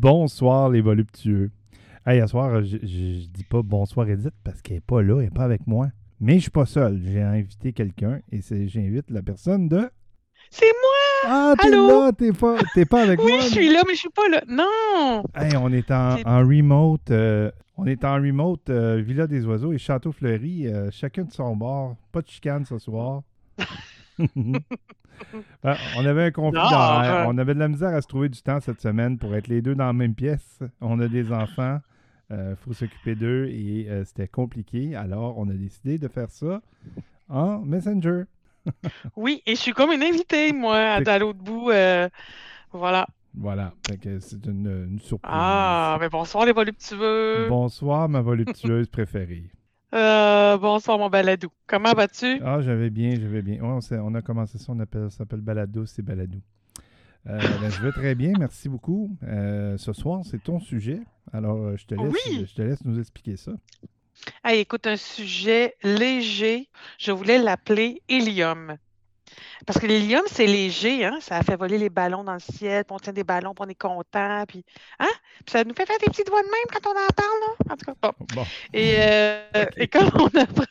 Bonsoir les voluptueux. Hey, à soir, je, je- je dis pas bonsoir Edith parce qu'elle est pas là, elle est pas avec moi. Mais je suis pas seul. J'ai invité quelqu'un et c'est- j'invite la personne de. C'est moi! Ah, t'es là, t'es pas, t'es pas avec Oui, moi. je suis là, mais je suis pas là. Non! Hey, on est en remote. euh, on est en remote euh, Villa des Oiseaux et Château Fleury, euh, chacun de son bord. Pas de chicane ce soir. Ben, on avait un conflit Non, euh. On avait de la misère à se trouver du temps cette semaine pour être les deux dans la même pièce. On a des enfants. Il faut s'occuper d'eux et euh, c'était compliqué. Alors, on a décidé de faire ça en Messenger. Oui, et je suis comme une invitée, moi, à, l'autre bout. euh, voilà. Voilà. C'est une, une surprise. Ah, mais bonsoir les voluptueux. Bonsoir, ma voluptueuse préférée. Euh, bonsoir mon baladou. Comment vas-tu? Ah, j'avais bien, j'avais bien. Ouais, on, s'est- on a commencé ça, on appelle, ça s'appelle Balado, c'est Baladou. Euh, ben, je vais très bien, merci beaucoup. Euh, ce soir, c'est ton sujet. Alors, je te laisse, Oui. je te laisse nous expliquer ça. Écoute, un sujet léger. Je voulais l'appeler hélium. Parce que l'hélium, c'est léger, hein? Ça fait voler les ballons dans le ciel, puis on tient des ballons, puis on est content, puis, hein? Puis ça nous fait faire des petits doigts de même quand on en parle, là? En tout cas, bon. Bon, Et, euh, et on apprend...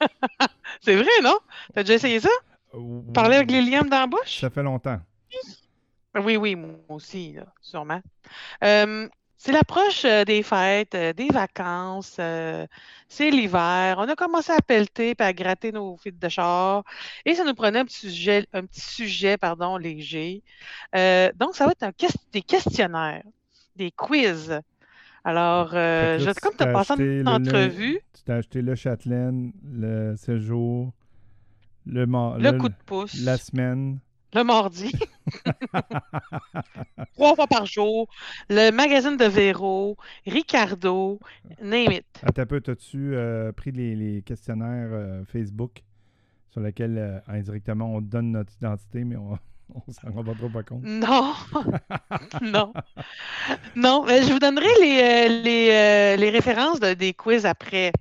c'est vrai, non? T'as déjà essayé ça? Parler avec l'hélium dans la bouche? ça fait longtemps. Oui, oui, moi aussi, là, sûrement. Euh, c'est l'approche euh, des fêtes, euh, des vacances, euh, c'est l'hiver. On a commencé à pelleter et à gratter nos fils de char et ça nous prenait un petit sujet, un petit sujet pardon, léger. Euh, donc, ça va être un des questionnaires, des quiz. Alors, euh, là, je, comme tu as t'as passé une le- le- entrevue, Tu t'as acheté le Châtelaine, le séjour, le, mar- le coup de pouce, la semaine. le mardi, trois fois par jour, le magazine de Véro, Ricardo, name it. Attends un peu, as-tu euh, pris les, les questionnaires euh, Facebook sur lesquels euh, indirectement on donne notre identité, mais on, on s'en rend pas trop pas compte? Non, non, non. mais je vous donnerai les, euh, les, les références de- des quiz après.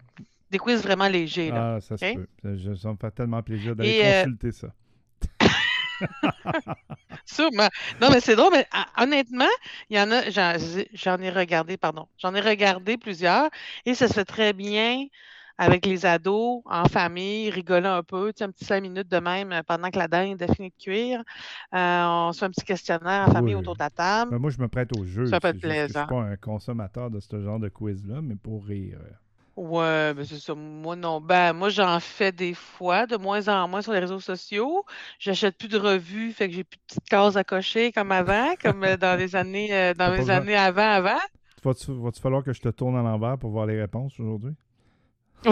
Des quiz vraiment légers. Là. Ah, ça se peut. Ça, je- ça me fait tellement plaisir d'aller consulter ça. Sûrement. Non, mais c'est drôle, mais ah, honnêtement, il y en a, j'en ai regardé, pardon, j'en ai regardé plusieurs et ça se fait très bien avec les ados, en famille, rigoler un peu, tu sais, un petit cinq minutes de même pendant que la dinde a fini de cuire. Euh, on se fait un petit questionnaire en famille Oui. autour de la table. Ben, moi, je me prête au jeu. Ça peut être que Je plaisant. suis pas un consommateur de ce genre de quiz-là, mais pour rire. Ouais, ben c'est ça. Moi non. Ben moi j'en fais des fois, de moins en moins sur les réseaux sociaux. J'achète plus de revues, fait que j'ai plus de petites cases à cocher comme avant, comme euh, dans les années euh, dans besoin- années avant avant. Va-tu va-tu falloir que je te tourne à l'envers pour voir les réponses aujourd'hui?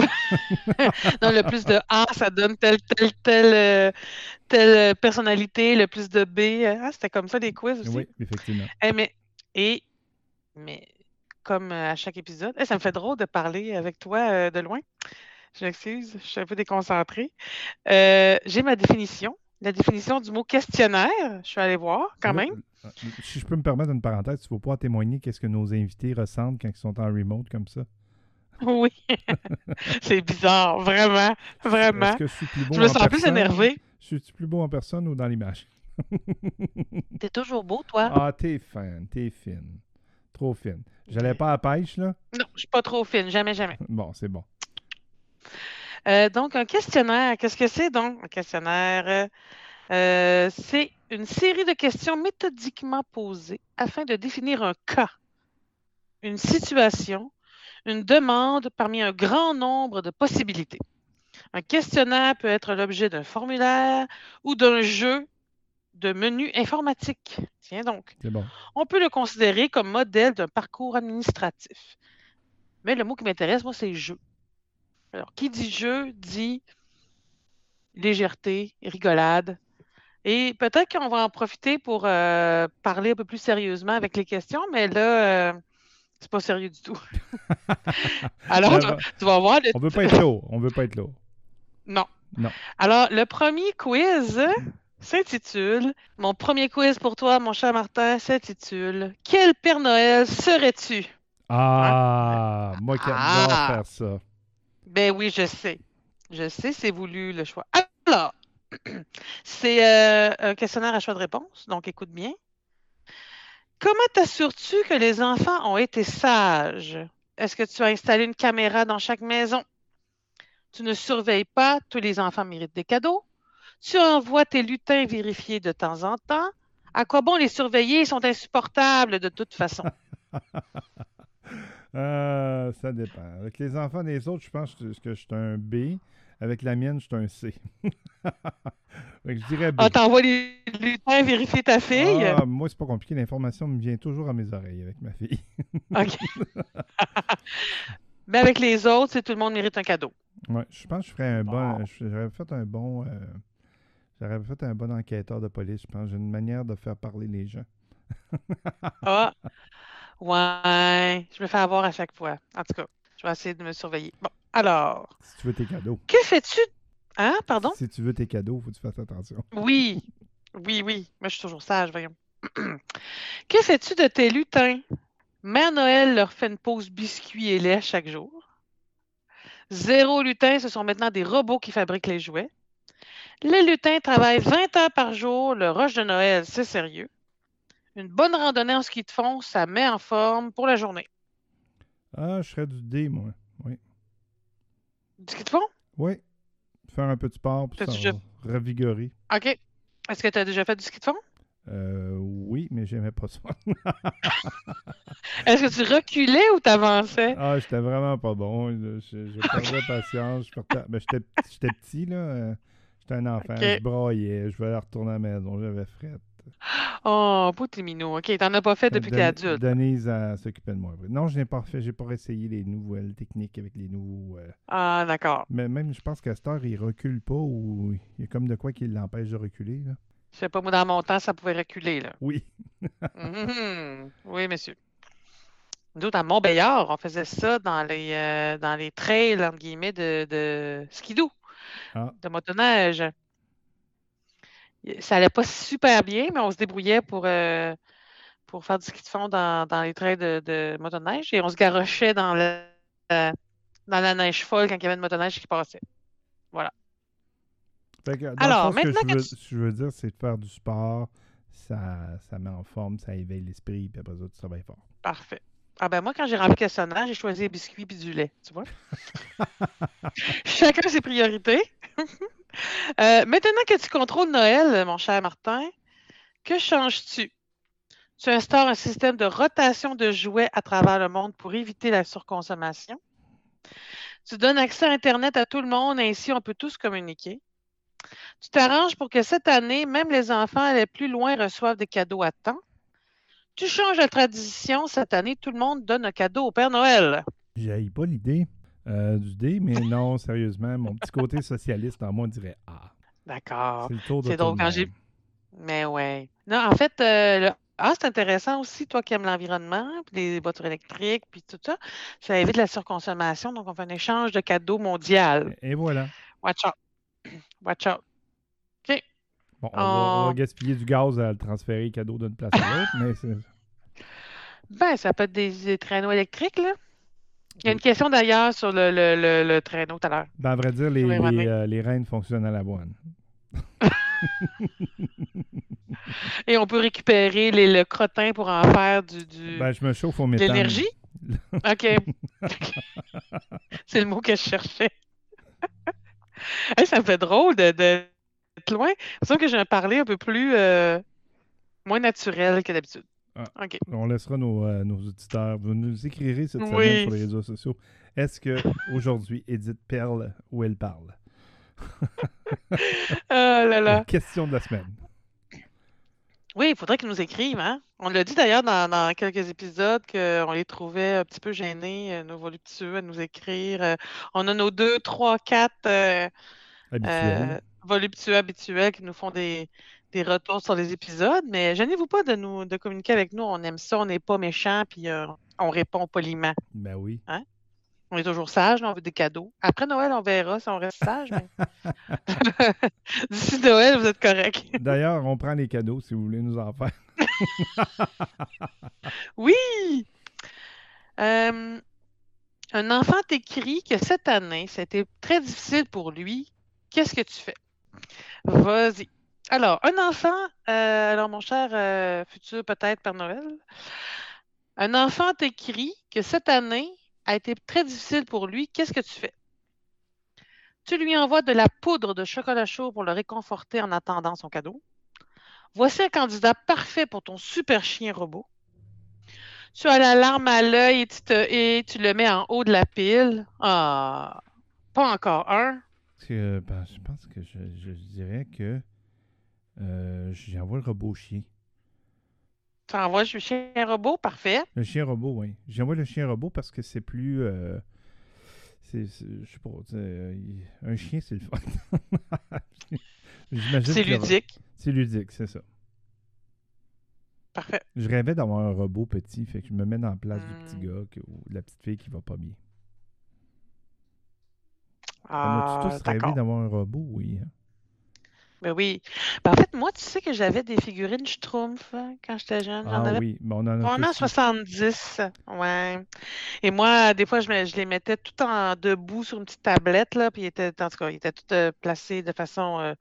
Non, le plus de A, ça donne telle telle telle euh, telle personnalité, le plus de B. Ah, c'était comme ça des quiz aussi. Oui, effectivement. Eh, mais et mais comme euh, à chaque épisode, eh, ça me fait drôle de parler avec toi euh, de loin. Je m'excuse, je suis un peu déconcentrée. Euh, j'ai ma définition, la définition du mot questionnaire. Je suis allée voir quand Là, même. Si je peux me permettre une parenthèse, tu ne vas pas témoigner qu'est-ce que nos invités ressentent quand ils sont en remote comme ça. Oui, c'est bizarre, vraiment, vraiment. Que je suis plus beau Je me en sens plus énervée. Suis-tu plus beau en personne ou dans l'image? T'es toujours beau, toi? Ah, t'es fin, t'es fine. Trop fine. J'allais pas à la pêche, là? Non, je suis pas trop fine, jamais, jamais. Bon, c'est bon. Euh, donc, un questionnaire, qu'est-ce que c'est donc un questionnaire? Euh, c'est une série de questions méthodiquement posées afin de définir un cas, une situation, une demande parmi un grand nombre de possibilités. Un questionnaire peut être l'objet d'un formulaire ou d'un jeu de menu informatique. Tiens donc. Bon. On peut le considérer comme modèle d'un parcours administratif. Mais le mot qui m'intéresse, moi, c'est jeu. Alors, qui dit jeu dit légèreté, rigolade. Et peut-être qu'on va en profiter pour euh, parler un peu plus sérieusement avec les questions, mais là, euh, c'est pas sérieux du tout. Alors, Euh, tu, vas- tu vas voir. le- On veut pas être lourd. On veut pas être lourd. Non. Non. Alors, le premier quiz s'intitule Mon premier quiz pour toi, mon cher Martin, s'intitule Quel Père Noël serais-tu? Ah, moi qui adore Ah. faire ça. Ben oui, je sais. Je sais, c'est voulu le choix. Alors, c'est euh, un questionnaire à choix de réponse, donc écoute bien. Comment t'assures-tu que les enfants ont été sages? Est-ce que tu as installé une caméra dans chaque maison? Tu ne surveilles pas, tous les enfants méritent des cadeaux. Tu envoies tes lutins vérifier de temps en temps. À quoi bon les surveiller? Ils sont insupportables de toute façon. Euh, ça dépend. Avec les enfants des autres, je pense que je suis un B. Avec la mienne, je suis un C. Je dirais B. Ah, t'envoies les lutins vérifier ta fille? Ah, moi, c'est pas compliqué. L'information me vient toujours à mes oreilles avec ma fille. OK. Mais avec les autres, c'est tout le monde mérite un cadeau. Ouais, je pense que je ferais un bon. Bon. J'aurais fait un bon. euh, J'aurais fait un bon enquêteur de police, je pense. J'ai une manière de faire parler les gens. Ah, ouais, je me fais avoir à chaque fois. En tout cas, je vais essayer de me surveiller. Bon, alors, Si tu veux tes cadeaux. que fais-tu? Hein, pardon? Si tu veux tes cadeaux, faut que tu fasses attention. Oui, oui, oui. Moi, je suis toujours sage, voyons. que fais-tu de tes lutins? Mère Noël leur fait une pause biscuits et lait chaque jour. Zéro lutin, ce sont maintenant des robots qui fabriquent les jouets. Les lutins travaillent 20 heures par jour. Le rush de Noël, c'est sérieux. Une bonne randonnée en ski de fond, ça met en forme pour la journée. Ah, je serais du D, moi. Oui. Du ski de fond? Oui. Faire un peu de sport pour déjà- va revigorer. OK. Est-ce que tu as déjà fait du ski de fond? Euh, oui, mais j'aimais pas ça. Est-ce que tu reculais ou t'avançais? ah, j'étais vraiment pas bon. Je, je, je perdais patience. Je partais- ben, j'étais, j'étais petit, là. J'étais un enfant. Je broyais. Je voulais retourner à la maison. J'avais frette. Oh, petit minou. OK, t'en as pas fait depuis que t'es adulte. Denise a s'occupé de moi. Non, je n'ai pas fait. J'ai pas essayé les nouvelles techniques avec les nouveaux. euh, Ah, d'accord. Mais même, je pense qu'à cette heure, il recule pas ou il y a comme de quoi qui l'empêche de reculer. Là. Je sais pas, moi, dans mon temps, ça pouvait reculer, là. Oui. Mhm. Oui, monsieur. Nous, autres, à Montbéliard, on faisait ça dans les, euh, dans les trails, entre guillemets, de, de skidoo, Ah. de motoneige. Ça allait pas super bien, mais on se débrouillait pour, euh, pour faire du ski de fond dans, dans les trails de, de motoneige et on se garochait dans, le, euh, dans la neige folle quand il y avait une motoneige qui passait. Que, le Alors, fond, ce que maintenant je que veux, tu- ce que je veux dire, c'est de faire du sport. Ça, ça met en forme, ça éveille l'esprit, puis après ça, tu travailles fort. Parfait. Ah ben moi, quand j'ai rempli le questionnaire, j'ai choisi les biscuits puis du lait, tu vois? Chacun ses priorités. Euh, maintenant que tu contrôles Noël, mon cher Martin, que changes-tu? Tu instaures un système de rotation de jouets à travers le monde pour éviter la surconsommation. Tu donnes accès à Internet à tout le monde, ainsi on peut tous communiquer. Tu t'arranges pour que cette année, même les enfants les plus loin reçoivent des cadeaux à temps. Tu changes la tradition. Cette année, tout le monde donne un cadeau au Père Noël. J'ai pas l'idée euh, du dé, mais non, sérieusement, mon petit côté socialiste en moi dirait Ah, D'accord. c'est le tour de C'est tout drôle, le quand j'ai-. Mais ouais. Non, en fait, euh, le- ah, c'est intéressant aussi, toi qui aimes l'environnement, puis les voitures électriques, puis tout ça. Ça évite la surconsommation, donc on fait un échange de cadeaux mondial. Et voilà. Watch out. Watch out. Bon, on, va, on va gaspiller du gaz à le transférer cadeau d'une place à l'autre, mais c'est- Ben, ça peut être des, des traîneaux électriques, là. Il y a une question d'ailleurs sur le, le- le- le traîneau tout à l'heure. ben, à vrai dire, les, Oui, les, euh, les fonctionnent à l'avoine. Et on peut récupérer les, le crottin pour en faire du, du- Ben, je me chauffe au méthane. l'énergie? OK. C'est le mot que je cherchais. Hey, ça me fait drôle de, de- d'être loin. C'est sûr que j'ai un parler un peu plus euh, moins naturel que d'habitude. Ah. On laissera nos, euh, nos auditeurs. Vous nous écrirez cette semaine sur les réseaux sociaux. Est-ce que aujourd'hui, Edith perle ou elle parle? Oh là La là. question de la semaine. Oui, il faudrait qu'ils nous écrivent. Hein? On l'a dit d'ailleurs dans, dans quelques épisodes qu'on les trouvait un petit peu gênés, euh, nos voluptueux, à nous écrire. Euh, on a nos deux, trois, quatre euh, euh, voluptueux habituels qui nous font des, des retours sur les épisodes. Mais gênez-vous pas de nous de communiquer avec nous. On aime ça, on n'est pas méchants, puis euh, on répond poliment. Ben oui. On est toujours sage, on veut des cadeaux. Après Noël, on verra si on reste sage. mais- D'ici Noël, vous êtes correct. D'ailleurs, on prend les cadeaux si vous voulez nous en faire. Oui! Euh, un enfant t'écrit que cette année, c'était très difficile pour lui. Qu'est-ce que tu fais? Vas-y. Alors, un enfant, euh, alors mon cher euh, futur peut-être Père Noël, un enfant t'écrit que cette année a été très difficile pour lui. Qu'est-ce que tu fais? Tu lui envoies de la poudre de chocolat chaud pour le réconforter en attendant son cadeau. Voici un candidat parfait pour ton super chien robot. Tu as la larme à l'œil et, tu le mets en haut de la pile. Ah, pas encore un. Ben, je pense que je dirais que euh, j'envoie le robot chien. Tu envoies le chien robot, parfait. Le chien robot, oui. J'envoie le chien robot parce que c'est plus. euh, c'est, je sais pas. euh, un chien, c'est le fun. C'est ludique. C'est ludique, c'est ça. Parfait. Je rêvais d'avoir un robot petit, fait que je me mets dans la place du petit Hmm. gars que- ou de la petite fille qui va pas bien. On Ah, a tous rêvé d'avoir un robot, oui. hein? Ben oui. Ben, en fait, moi, tu sais que j'avais des figurines Schtroumpf hein, quand j'étais jeune. J'en Ah avais oui, mais on en a probablement tous eu. 70. Ouais. Et moi, des fois, je, me- je les mettais tout en debout sur une petite tablette, là, puis ils étaient, en tout cas, ils étaient tout euh, placés de façon euh,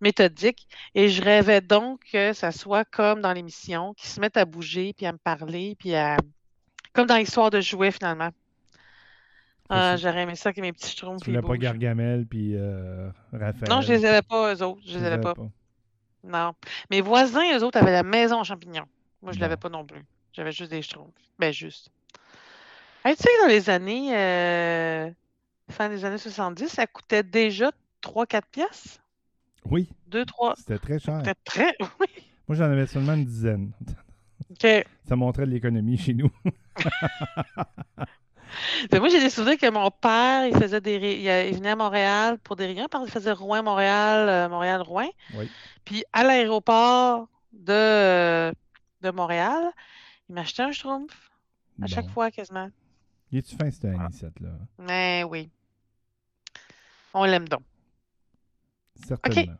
méthodique. Et je rêvais donc que ça soit comme dans l'émission, qu'ils se mettent à bouger, puis à me parler, puis à... Comme dans l'histoire de jouets, finalement. Ah, j'aurais aimé ça que mes petits Schtroumpfs, Tu voulais pas. Gargamel puis euh, Raphaël. Non, je les avais pas, eux autres. Je les avais pas. Non. Mes voisins, eux autres, avaient la maison en champignons. Moi, je l'avais pas non plus. J'avais juste des schtroumpfs. Ben, juste. Hey, tu sais que dans les années... euh, fin des années 70, ça coûtait déjà 3-4 piastres? Oui, 2-3... c'était très cher. C'était très... Oui. Moi, j'en avais seulement une dizaine. OK. Ça montrait de l'économie chez nous. Ben, moi, j'ai des souvenirs que mon père, il faisait des... ré- Il, a- il venait à Montréal pour des réunions. Il faisait Rouen-Montréal, euh, Montréal-Rouen. Oui. Puis à l'aéroport de, de Montréal, il m'achetait un schtroumpf à chaque fois quasiment. Il est-tu fin, cette Ah. anisette là Mais oui. On l'aime donc. Certainement.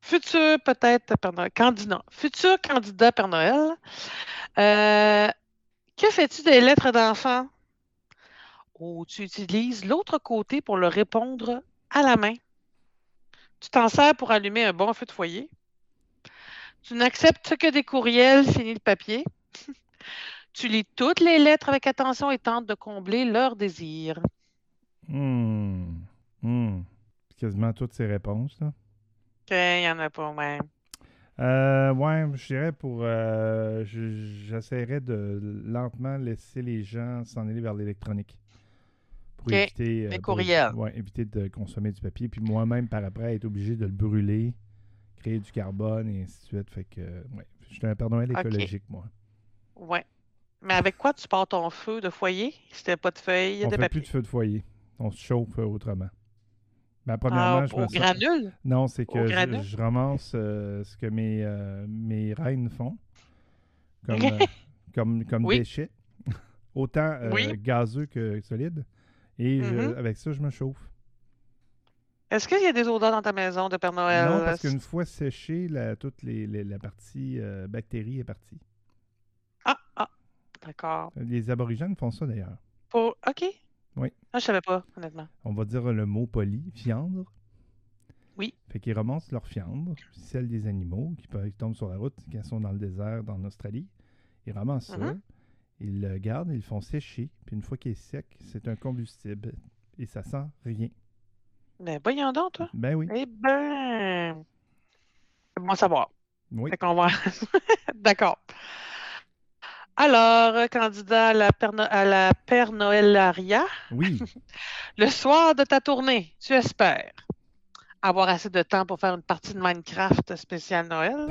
Futur peut-être Père Noël. Candidat. Futur candidat Père Noël. Euh, que fais-tu des lettres d'enfant? Oh, tu utilises l'autre côté pour le répondre à la main. Tu t'en sers pour allumer un bon feu de foyer. Tu n'acceptes que des courriels, fini le papier. tu lis toutes les lettres avec attention et tentes de combler leurs désirs. Hmm. Hmm. Quasiment toutes ces réponses. Là. Ok, Il n'y en a pas, ouais. Euh, ouais, je dirais pour. euh, je- J'essaierais de lentement laisser les gens s'en aller vers l'électronique. Pour éviter. euh, pour ouais, éviter de consommer du papier. Puis moi-même, par après, être obligé de le brûler, créer du carbone et ainsi de suite. Fait que, ouais. Je suis un Ok. écologique, moi. Ouais. Mais avec quoi tu pars ton feu de foyer? C'était pas de feuilles, On de fait papier? plus de feu de foyer. On se chauffe euh, autrement. Ben, Ah, premièrement, je au granule? Non, c'est que je, je ramasse euh, ce que mes, euh, mes reines font comme, comme, comme Oui. déchets, autant Oui. gazeux que solide. Et je- Mhm. avec ça, je me chauffe. Est-ce qu'il y a des odeurs dans ta maison de Père Noël? non, parce qu'une fois séché, la, toute les, les- la partie euh, bactérie est partie. Ah, ah, d'accord. Les aborigènes font ça d'ailleurs. Pour... OK. Oui. Ah, je savais pas, honnêtement. On va dire le mot poli, fiandre. Oui. Fait qu'ils ramassent leur fiandre, celle des animaux qui, peuvent, qui tombent sur la route quand ils sont dans le désert, dans l'Australie. Ils ramassent ça, Mhm. Ils le gardent, ils le font sécher, puis une fois qu'il est sec, c'est un combustible et ça sent rien. Ben, voyons donc, toi. Ben oui, Eh ben... C'est bon savoir. oui. Fait qu'on va... D'accord. Alors, euh, candidat à la Père, No- à la Père Noëlaria, Oui, le soir de ta tournée, tu espères avoir assez de temps pour faire une partie de Minecraft spéciale Noël?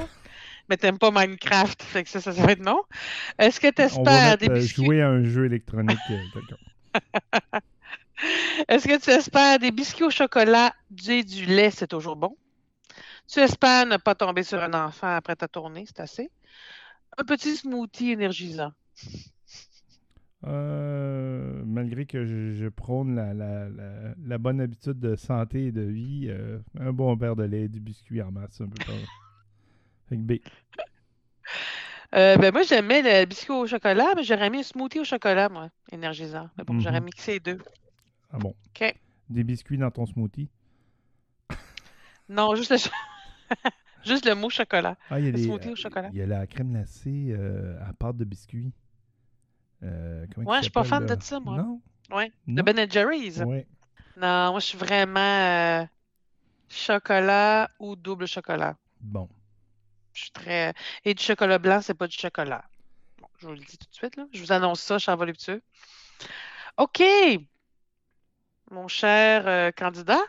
Mais t'aimes pas Minecraft, fait que ça, ça, ça va être non. Est-ce que tu on va espères mettre, des euh, biscuits? jouer à un jeu électronique. euh, quelqu'un. Est-ce que tu espères des biscuits au chocolat et du lait, c'est toujours bon? Tu espères ne pas tomber sur un enfant après ta tournée, c'est assez. Un petit smoothie énergisant. Euh, malgré que je, je prône la, la- la- la bonne habitude de santé et de vie, euh, un bon verre de lait, du biscuit en masse, un peu pas. Fait que B. Euh, ben moi, j'aimais le biscuit au chocolat, mais j'aurais mis un smoothie au chocolat, moi, énergisant. Mais bon, j'aurais Mhm. mixé les deux. Ah bon? OK. Des biscuits dans ton smoothie? Non, juste le Juste le mot chocolat. Ah, il y a Le les, smoothie au chocolat. Il y a la crème glacée euh, à pâte de biscuit. Euh, Ouais, je suis pas fan de ça, moi. Non? Ouais. De Non? Ben Jerry's. Ouais. Non, moi, je suis vraiment chocolat ou double chocolat. Bon. Je suis très. Et du chocolat blanc, c'est pas du chocolat. Bon, je vous le dis tout de suite, là. Je vous annonce ça, cher voluptueux. OK. Mon cher euh, candidat,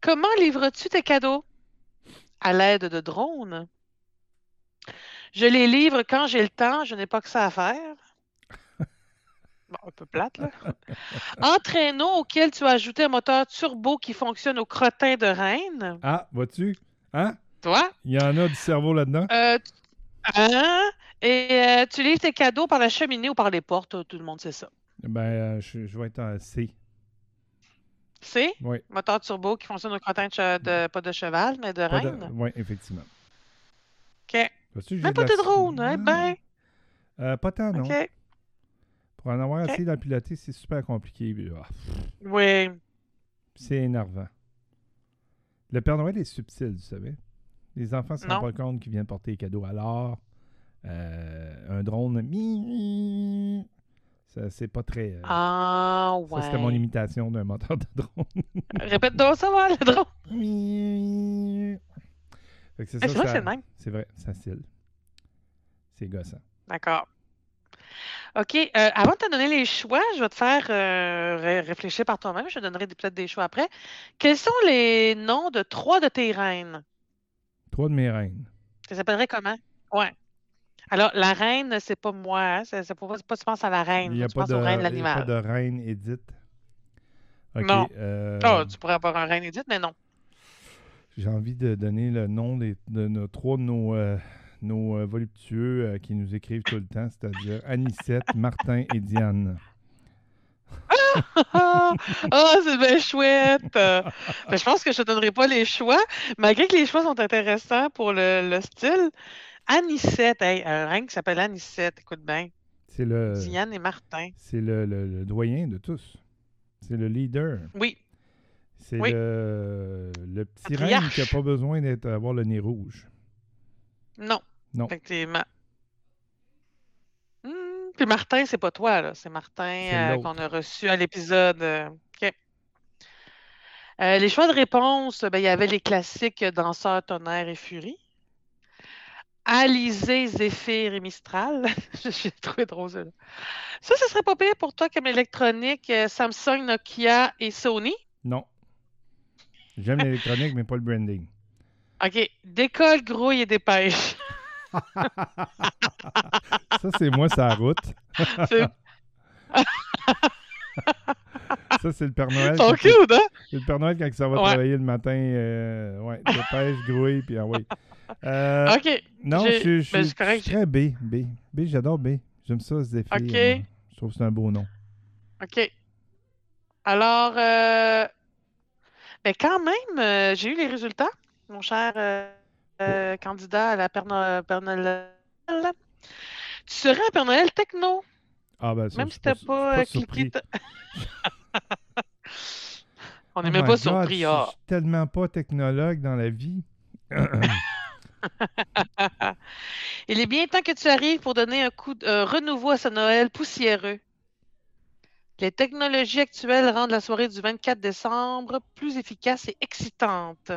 comment livres-tu tes cadeaux? À l'aide de drones? Je les livre quand j'ai le temps, je n'ai pas que ça à faire. Bon, un peu plate, là. En traîneau auquel tu as ajouté un moteur turbo qui fonctionne au crottin de reine. Ah, vois-tu? Hein? Toi? Il y en a du cerveau là-dedans? Euh, tu- hein? Et euh, tu livres tes cadeaux par la cheminée ou par les portes, tout le monde sait ça. Ben, euh, je, je vais être en C. C'est Oui. moteur turbo qui fonctionne au crottin de, pas de cheval, mais de reine. Oui, effectivement. OK. Même pas de drone, hein? Ben, Euh, pas tant, non. OK. Pour en avoir Ok. assez le piloter, c'est super compliqué. Ah, Oui. C'est énervant. Le Père Noël est subtil, vous savez. Les enfants ne se rendent pas compte qu'ils viennent porter des cadeaux. Alors, euh, un drone, mi- ça, c'est pas très. euh, Ah, Ça, c'était mon ouais. imitation d'un moteur de drone. Répète donc ça, va, le drone. C'est ça, c'est vrai ça- c'est le même. C'est vrai, gossant. D'accord. OK. euh, avant de te donner les choix, je vais te faire euh, ré- réfléchir par toi-même. Je te donnerai peut-être des choix après. Quels sont les noms de trois de tes reines? Trois de mes reines. Ça s'appellerait comment? Ouais. Alors, la reine, c'est pas moi. Hein? C'est pas, pas tu penses à la reine. Il n'y a, tu pas penses de- aux reines de il y a pas de reine Edith. Ok, Non. euh, Ah, tu pourrais avoir un reine Edith, mais non. J'ai envie de donner le nom des, de nos trois de nos, euh, nos euh, voluptueux euh, qui nous écrivent tout le temps, c'est-à-dire Anicette, Martin et Diane. Ah, ah, c'est bien chouette. Ben, je pense que je te donnerai pas les choix, malgré que les choix sont intéressants pour le, le style. Anicette, hey, un reine qui s'appelle Anicette, écoute bien. C'est le, Diane et Martin. c'est le, le- le doyen de tous. C'est le leader. Oui, C'est Oui. le, le petit reine qui n'a pas besoin d'être avoir le nez rouge. non, Non. effectivement. Puis Martin, c'est pas toi, là. C'est Martin euh, qu'on a reçu à l'épisode. euh, OK. Euh, les choix de réponse, ben, il y avait les classiques Danseur, Tonnerre et Furie. Alizé, Zéphyr et Mistral. J'ai trouvé drôle ça. Ça, ce serait pas pire pour toi comme électronique, Samsung, Nokia et Sony? Non. J'aime l'électronique, mais pas le branding. OK. Décolle, grouille et dépêche. Ça, c'est moi, sa route. Ça, c'est le Père Noël. sont cute, hein? C'est le Père Noël quand ça va Ouais. travailler le matin. euh, ouais, dépêche, grouille, puis ah oui. Euh, OK. non, je, je- ben, je c'est correct, suis très B. B, B j'adore B. J'aime ça, Zéphyr. Ok. moi. Je trouve que c'est un beau nom. OK. Alors, euh, ben quand même, euh, j'ai eu les résultats, mon cher euh, candidat à la Père, No- Père Noël. Tu serais un Père Noël techno, Ah, ben, ça, même je si t'as pas, je cliqué. ta- On Oh n'est même my pas God, surpris. Je ah. suis tellement pas technologue dans la vie. Il est bien temps que tu arrives pour donner un coup de un renouveau à ce Noël poussiéreux. Les technologies actuelles rendent la soirée du 24 décembre plus efficace et excitante.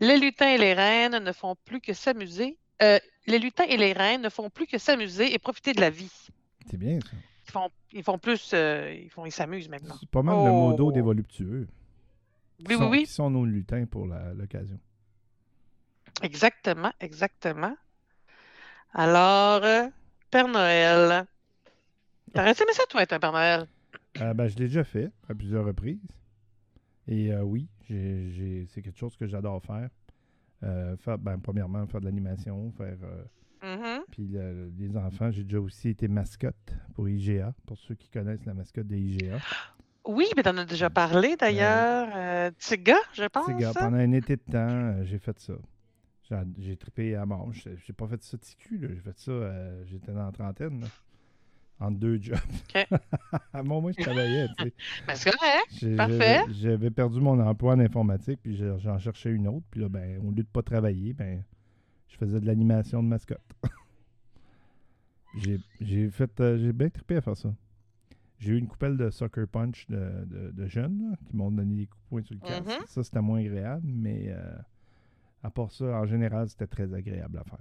Les lutins et les reines ne font plus que s'amuser. euh, les lutins et les reines ne font plus que s'amuser et profiter de la vie. c'est bien, ça. Ils font, ils font plus, euh, ils font, ils s'amusent maintenant. C'est pas mal le mot d'eau Oh. des voluptueux. Oui, oui, sont, oui. Qui sont nos lutins pour l'occasion. Exactement, exactement. Alors, euh, Père Noël. T'aurais aimé ça, toi, être un Père Noël? Euh, ben, je l'ai déjà fait à plusieurs reprises. Et euh, oui, c'est quelque chose que j'adore faire. Euh, faire ben, premièrement, faire de l'animation, faire. euh, Mhm. puis le- les enfants, j'ai déjà aussi été mascotte pour IGA, pour ceux qui connaissent la mascotte de IGA. Oui, mais t'en as déjà parlé d'ailleurs. Euh, Tiga, je pense. Gars, pendant un été de temps, euh, j'ai fait ça. J'ai- trippé à mort. J'ai pas fait ça ticu. J'ai fait ça, euh, j'étais dans la trentaine. là. Entre deux jobs. À mon moment, je travaillais. Ben, c'est correct. Parfait. j'avais- perdu mon emploi en informatique, puis j'en cherchais une autre. Puis là, ben, au lieu de pas travailler, ben, je faisais de l'animation de mascotte. j'ai fait, euh, j'ai bien trippé à faire ça. J'ai eu une coupelle de soccer punch de, de- de jeunes là, qui m'ont donné des coups de poing sur le casque. Mhm. Ça, c'était moins agréable, mais euh, à part ça, en général, c'était très agréable à faire.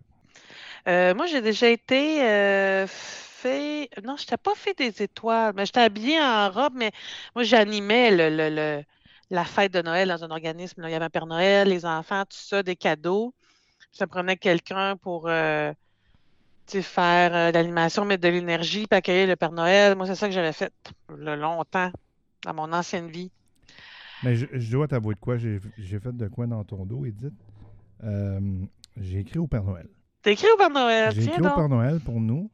Euh, moi, j'ai déjà été euh, fait. Non, je n'étais pas fait des étoiles, mais j'étais habillée en robe, mais moi, j'animais le, la fête de Noël dans un organisme. là. Il y avait un Père Noël, les enfants, tout ça, des cadeaux. Ça prenait quelqu'un pour euh, faire euh, l'animation, mettre de l'énergie, puis accueillir le Père Noël. Moi, c'est ça que j'avais fait le longtemps dans mon ancienne vie. Mais je, je dois t'avouer de quoi, j'ai fait de quoi dans ton dos, Edith? J'ai écrit au Père Noël. T'as écrit au Père Noël, J'ai écrit au. Père Noël pour nous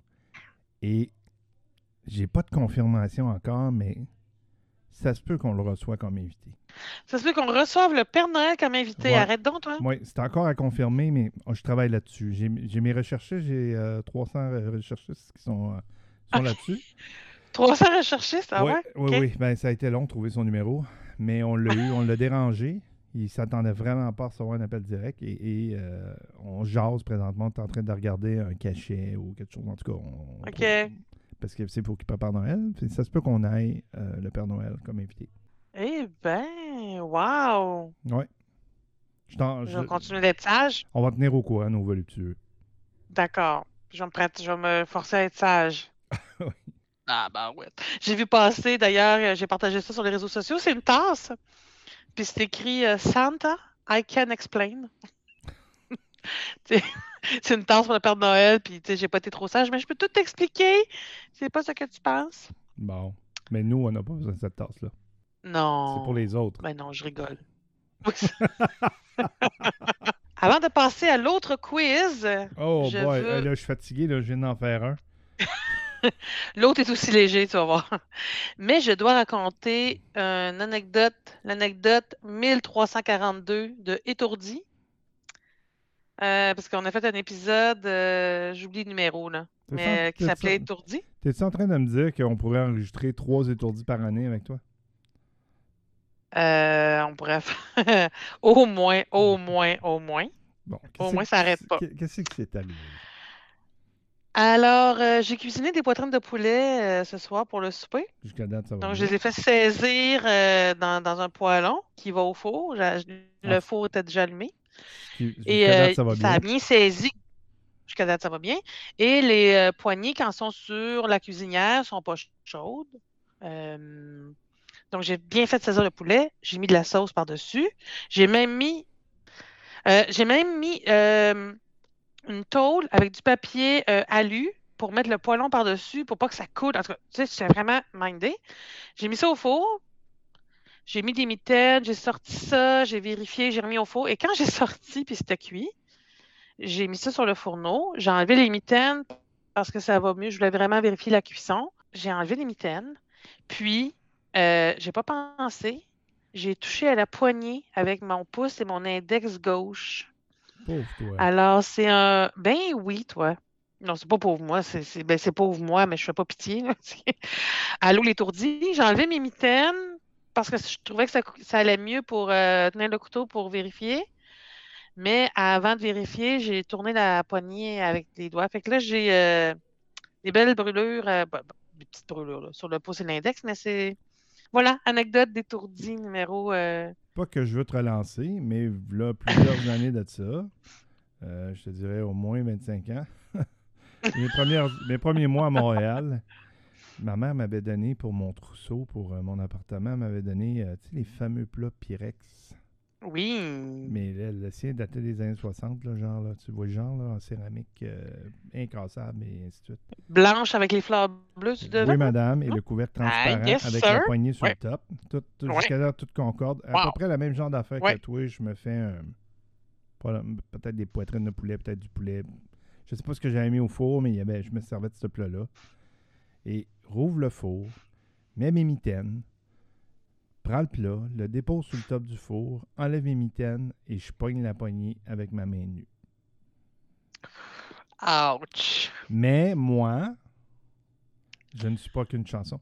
et j'ai pas de confirmation encore, mais ça se peut qu'on le reçoit comme invité. Ça se peut qu'on reçoive le Père Noël comme invité. Ouais. Arrête donc, toi. Oui, c'est encore à confirmer, mais oh, je travaille là-dessus. J'ai mes recherchistes, j'ai euh, 300 recherchistes qui sont, euh, sont là-dessus. 300 recherchistes, ah ouais? oui, Ok. oui. Ben, ça a été long de trouver son numéro, mais on l'a eu, on l'a dérangé. Il s'attendait vraiment pas à recevoir un appel direct et, et, euh, on jase présentement. On est en train de regarder un cachet ou quelque chose. En tout cas, on, Ok. parce que c'est pour qu'il prépare Noël. Ça se peut qu'on aille euh, le Père Noël comme invité. Eh ben, wow! Ouais. Je Je vais continuer d'être sage. on va tenir au courant, nos voluptueux. D'accord. Je vais me prête, je vais me forcer à être sage. Oui. Ah ben ouais. J'ai vu passer, d'ailleurs, euh, j'ai partagé ça sur les réseaux sociaux. C'est une tasse. Puis c'est écrit euh, Santa, I can explain. C'est une tasse pour le Père Noël, puis j'ai pas été trop sage, mais je peux tout t'expliquer. C'est pas ce que tu penses? Bon. Mais nous, on n'a pas besoin de cette tasse-là. Non. C'est pour les autres. Ben non, je rigole. Avant de passer à l'autre quiz, Oh je boy, veux- là, je suis fatigué, là, je viens d'en faire un. L'autre est aussi léger, tu vas voir. Mais je dois raconter une anecdote, l'anecdote 1342 de Étourdi. Euh, parce qu'on a fait un épisode, euh, j'oublie le numéro, là, mais euh, qui s'appelait Étourdi. T'es-tu en train de me dire qu'on pourrait enregistrer trois étourdis par année avec toi? On pourrait faire au moins, au moins, au moins. Bon. Au moins, ça arrête pas. qu'est- Qu'est-ce qui s'est arrivé? Alors, euh, j'ai cuisiné des poitrines de poulet euh, ce soir pour le souper. Jusqu'à date, ça va Donc, je les ai fait saisir euh, dans, dans un poêlon qui va au four. J'ai- Le Ah. four était déjà allumé. Et Jusqu'à euh, date, ça va ça a bien? saisi. Jusqu'à date, ça va bien. Et les euh, poignées, quand sont sur la cuisinière, sont pas ch- chaudes. Euh, donc, j'ai bien fait saisir le poulet. J'ai mis de la sauce par-dessus. J'ai même mis, euh, j'ai même mis euh, une tôle avec du papier euh, alu pour mettre le poêlon par-dessus pour pas que ça coule. En tout cas, tu sais, j'étais vraiment mindé. J'ai mis ça au four. J'ai mis des mitaines, j'ai sorti ça, j'ai vérifié, j'ai remis au four. Et quand j'ai sorti, puis c'était cuit, j'ai mis ça sur le fourneau. J'ai enlevé les mitaines parce que ça va mieux. Je voulais vraiment vérifier la cuisson. J'ai enlevé les mitaines. Puis, euh, j'ai pas pensé. J'ai touché à la poignée avec mon pouce et mon index gauche. Alors, c'est un. Ben oui, toi. Non, c'est pas pauvre moi, c'est ben, c'est pauvre moi, mais je fais pas pitié. Allô, l'étourdi. J'ai enlevé mes mitaines parce que je trouvais que ça, allait mieux pour euh, tenir le couteau pour vérifier. Mais avant de vérifier, j'ai tourné la poignée avec les doigts. Fait que là, j'ai euh, des belles brûlures, euh, des petites brûlures sur le pouce et l'index, mais c'est. Voilà, anecdote d'étourdi numéro. Pas que je veux te relancer, mais là, plusieurs années de ça, euh, je te dirais au moins 25 ans, mes, premières, mes premiers mois à Montréal, ma mère m'avait donné pour mon trousseau, pour euh, mon appartement, m'avait donné euh, les fameux plats Pyrex. Oui. Mais là, le sien datait des années 60, là, genre, là, tu vois le genre, là, en céramique euh, incassable et ainsi de suite. Blanche avec les fleurs bleues? Oui, madame, et le couvercle transparent Ah, yes, avec la sir. poignée sur Ouais. le top. Tout, tout- Ouais. Jusqu'à là, tout concorde. À Wow. peu près le même genre d'affaires Ouais. que toi. Je me fais un- la- peut-être des poitrines de poulet, peut-être du poulet. Je sais pas ce que j'avais mis au four, mais il y avait, je me servais de ce plat-là. Et rouvre le four, mets mes mitaines, prends le plat, le dépose sur le top du four, enlève mes mitaines et je pogne la poignée avec ma main nue. Ouch. Mais moi, Je ne suis pas qu'une chanson.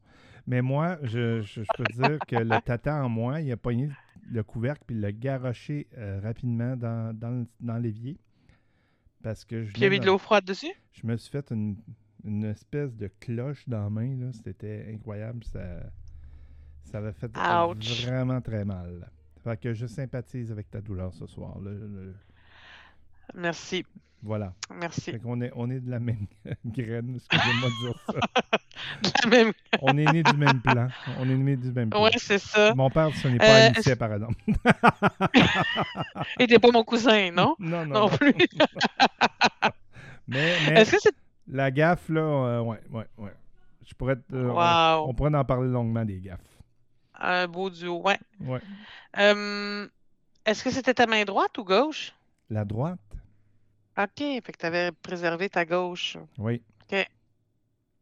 Mais moi, je, je- je peux te dire que le tata en moi, il a pogné le couvercle puis il l'a garoché euh, rapidement dans, dans, le- dans l'évier. Parce que je, Puis il y a venais eu de l'eau froide dessus? je me suis fait une, une espèce de cloche dans la main. C'était incroyable. Ça, ça avait fait Ouch. vraiment très mal. Fait que je sympathise avec ta douleur ce soir. Le- Merci. Voilà. Merci. Fait qu'on est, on est de la même graine, excusez-moi de dire ça. La même. On est né du même plan. On est né du même plan. C'est ça. Mon père, ce n'est pas Euh, Alicia, par exemple. Et t'es pas mon cousin, non? non, non, Non plus. Mais, mais Est-ce que c'est. la gaffe, là, euh, ouais, ouais, ouais. Je pourrais te- euh, on- Wow. on, pourrait en parler longuement des gaffes. Un beau duo, ouais. Ouais. Euh, Est-ce que c'était ta main droite ou gauche? La droite, OK, fait que t'avais préservé ta gauche. oui,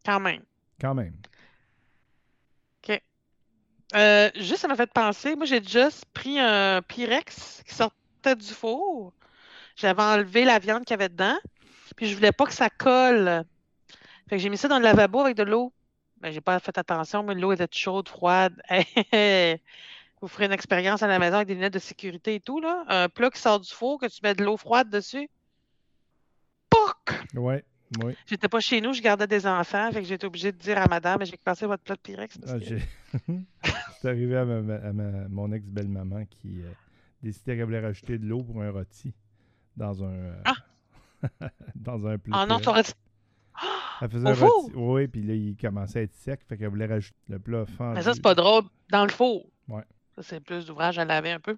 Quand même. quand même. Euh, juste, ça m'a fait penser, moi j'ai juste pris un Pyrex qui sortait du four. J'avais enlevé la viande qu'il y avait dedans, puis je voulais pas que ça colle. Fait que j'ai mis ça dans le lavabo avec de l'eau. Ben, j'ai pas fait attention, mais l'eau était chaude, froide. Vous ferez une expérience à la maison avec des lunettes de sécurité et tout, là. Un plat qui sort du four, que tu mets de l'eau froide dessus. Pouc! Ouais, oui. J'étais pas chez nous, je gardais des enfants, fait que j'étais obligée de dire à madame, j'ai cassé votre plat de Pyrex. Ah, que- C'est arrivé à, ma- à ma- mon ex-belle-maman qui euh, décidait qu'elle voulait rajouter de l'eau pour un rôti dans un, euh, dans un plat. Ah non. Elle faisait Au un four? rôti. Oui, puis là, il commençait à être sec, fait qu'elle voulait rajouter le plat fendu. Mais ça, c'est pas drôle. Dans le four. Ouais. Ça, c'est plus d'ouvrage à laver un peu.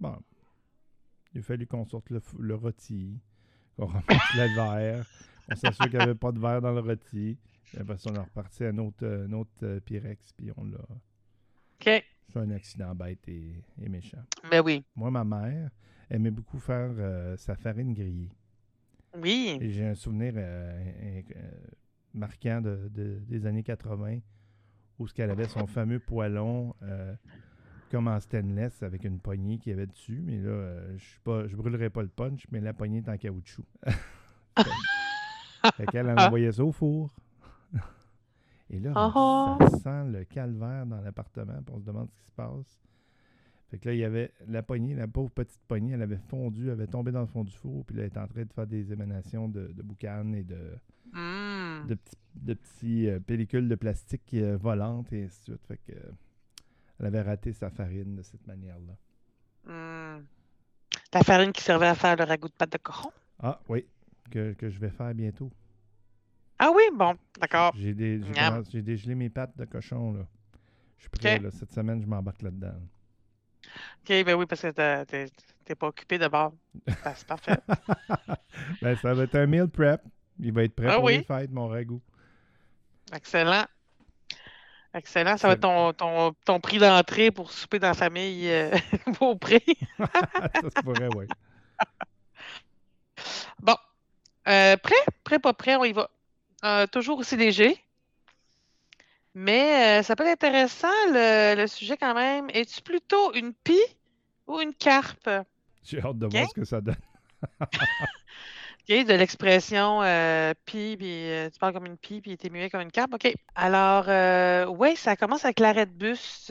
Bon. Il a fallu qu'on sorte le, le rôti, qu'on ramasse le verre, qu'on s'assure qu'il n'y avait pas de verre dans le rôti. Après ça, on a reparti à un autre, euh, un autre euh, Pyrex, puis on l'a. OK. fait un accident bête et, et méchant. Ben oui. Moi, ma mère aimait beaucoup faire euh, sa farine grillée. Oui. Et j'ai un souvenir euh, euh, marquant de, de- des années 80 où ce qu'elle avait son fameux poêlon euh, comme en stainless avec une poignée qu'il y avait dessus. Mais là, euh, je suis pas, je brûlerai pas le punch, mais la poignée est en caoutchouc. fait qu'elle elle envoyait ça au four. Et là, Ah ça sent le calvaire dans l'appartement, on se demande ce qui se passe. Fait que là, il y avait la poignée, la pauvre petite poignée, elle avait fondu, elle avait tombé dans le fond du four, puis là, elle était en train de faire des émanations de, de boucan et de, Hmm. de petits, de petits euh, pellicules de plastique euh, volantes et ainsi de suite. Fait que euh, elle avait raté sa farine de cette manière-là. Hmm. La farine qui servait à faire le ragoût de pâte de cochon? Ah oui, que, que je vais faire bientôt. Ah oui, bon, d'accord. J'ai dégelé mes pattes de cochon là. Je suis prêt là. Cette semaine, je m'embarque là-dedans. OK, ben oui, parce que t'es t'es pas occupé d'abord. Ben, c'est parfait. Ben, ça va être un meal prep. Il va être prêt Ah pour oui. les fêtes, mon ragoût. Excellent. Excellent. Ça va être ton, ton, ton prix d'entrée pour souper dans la famille euh, Beaupré. ça se pourrait, oui. Bon. Euh, prêt? Prêt, pas prêt, on y va. Euh, toujours aussi léger. Mais euh, ça peut être intéressant, le, le sujet quand même. Es-tu plutôt une pie ou une carpe? J'ai hâte de voir ce que ça donne. OK, de l'expression euh, pie, puis euh, tu parles comme une pie, puis t'es muet comme une carpe. OK. Alors, euh, oui, ça commence avec l'arrêt de bus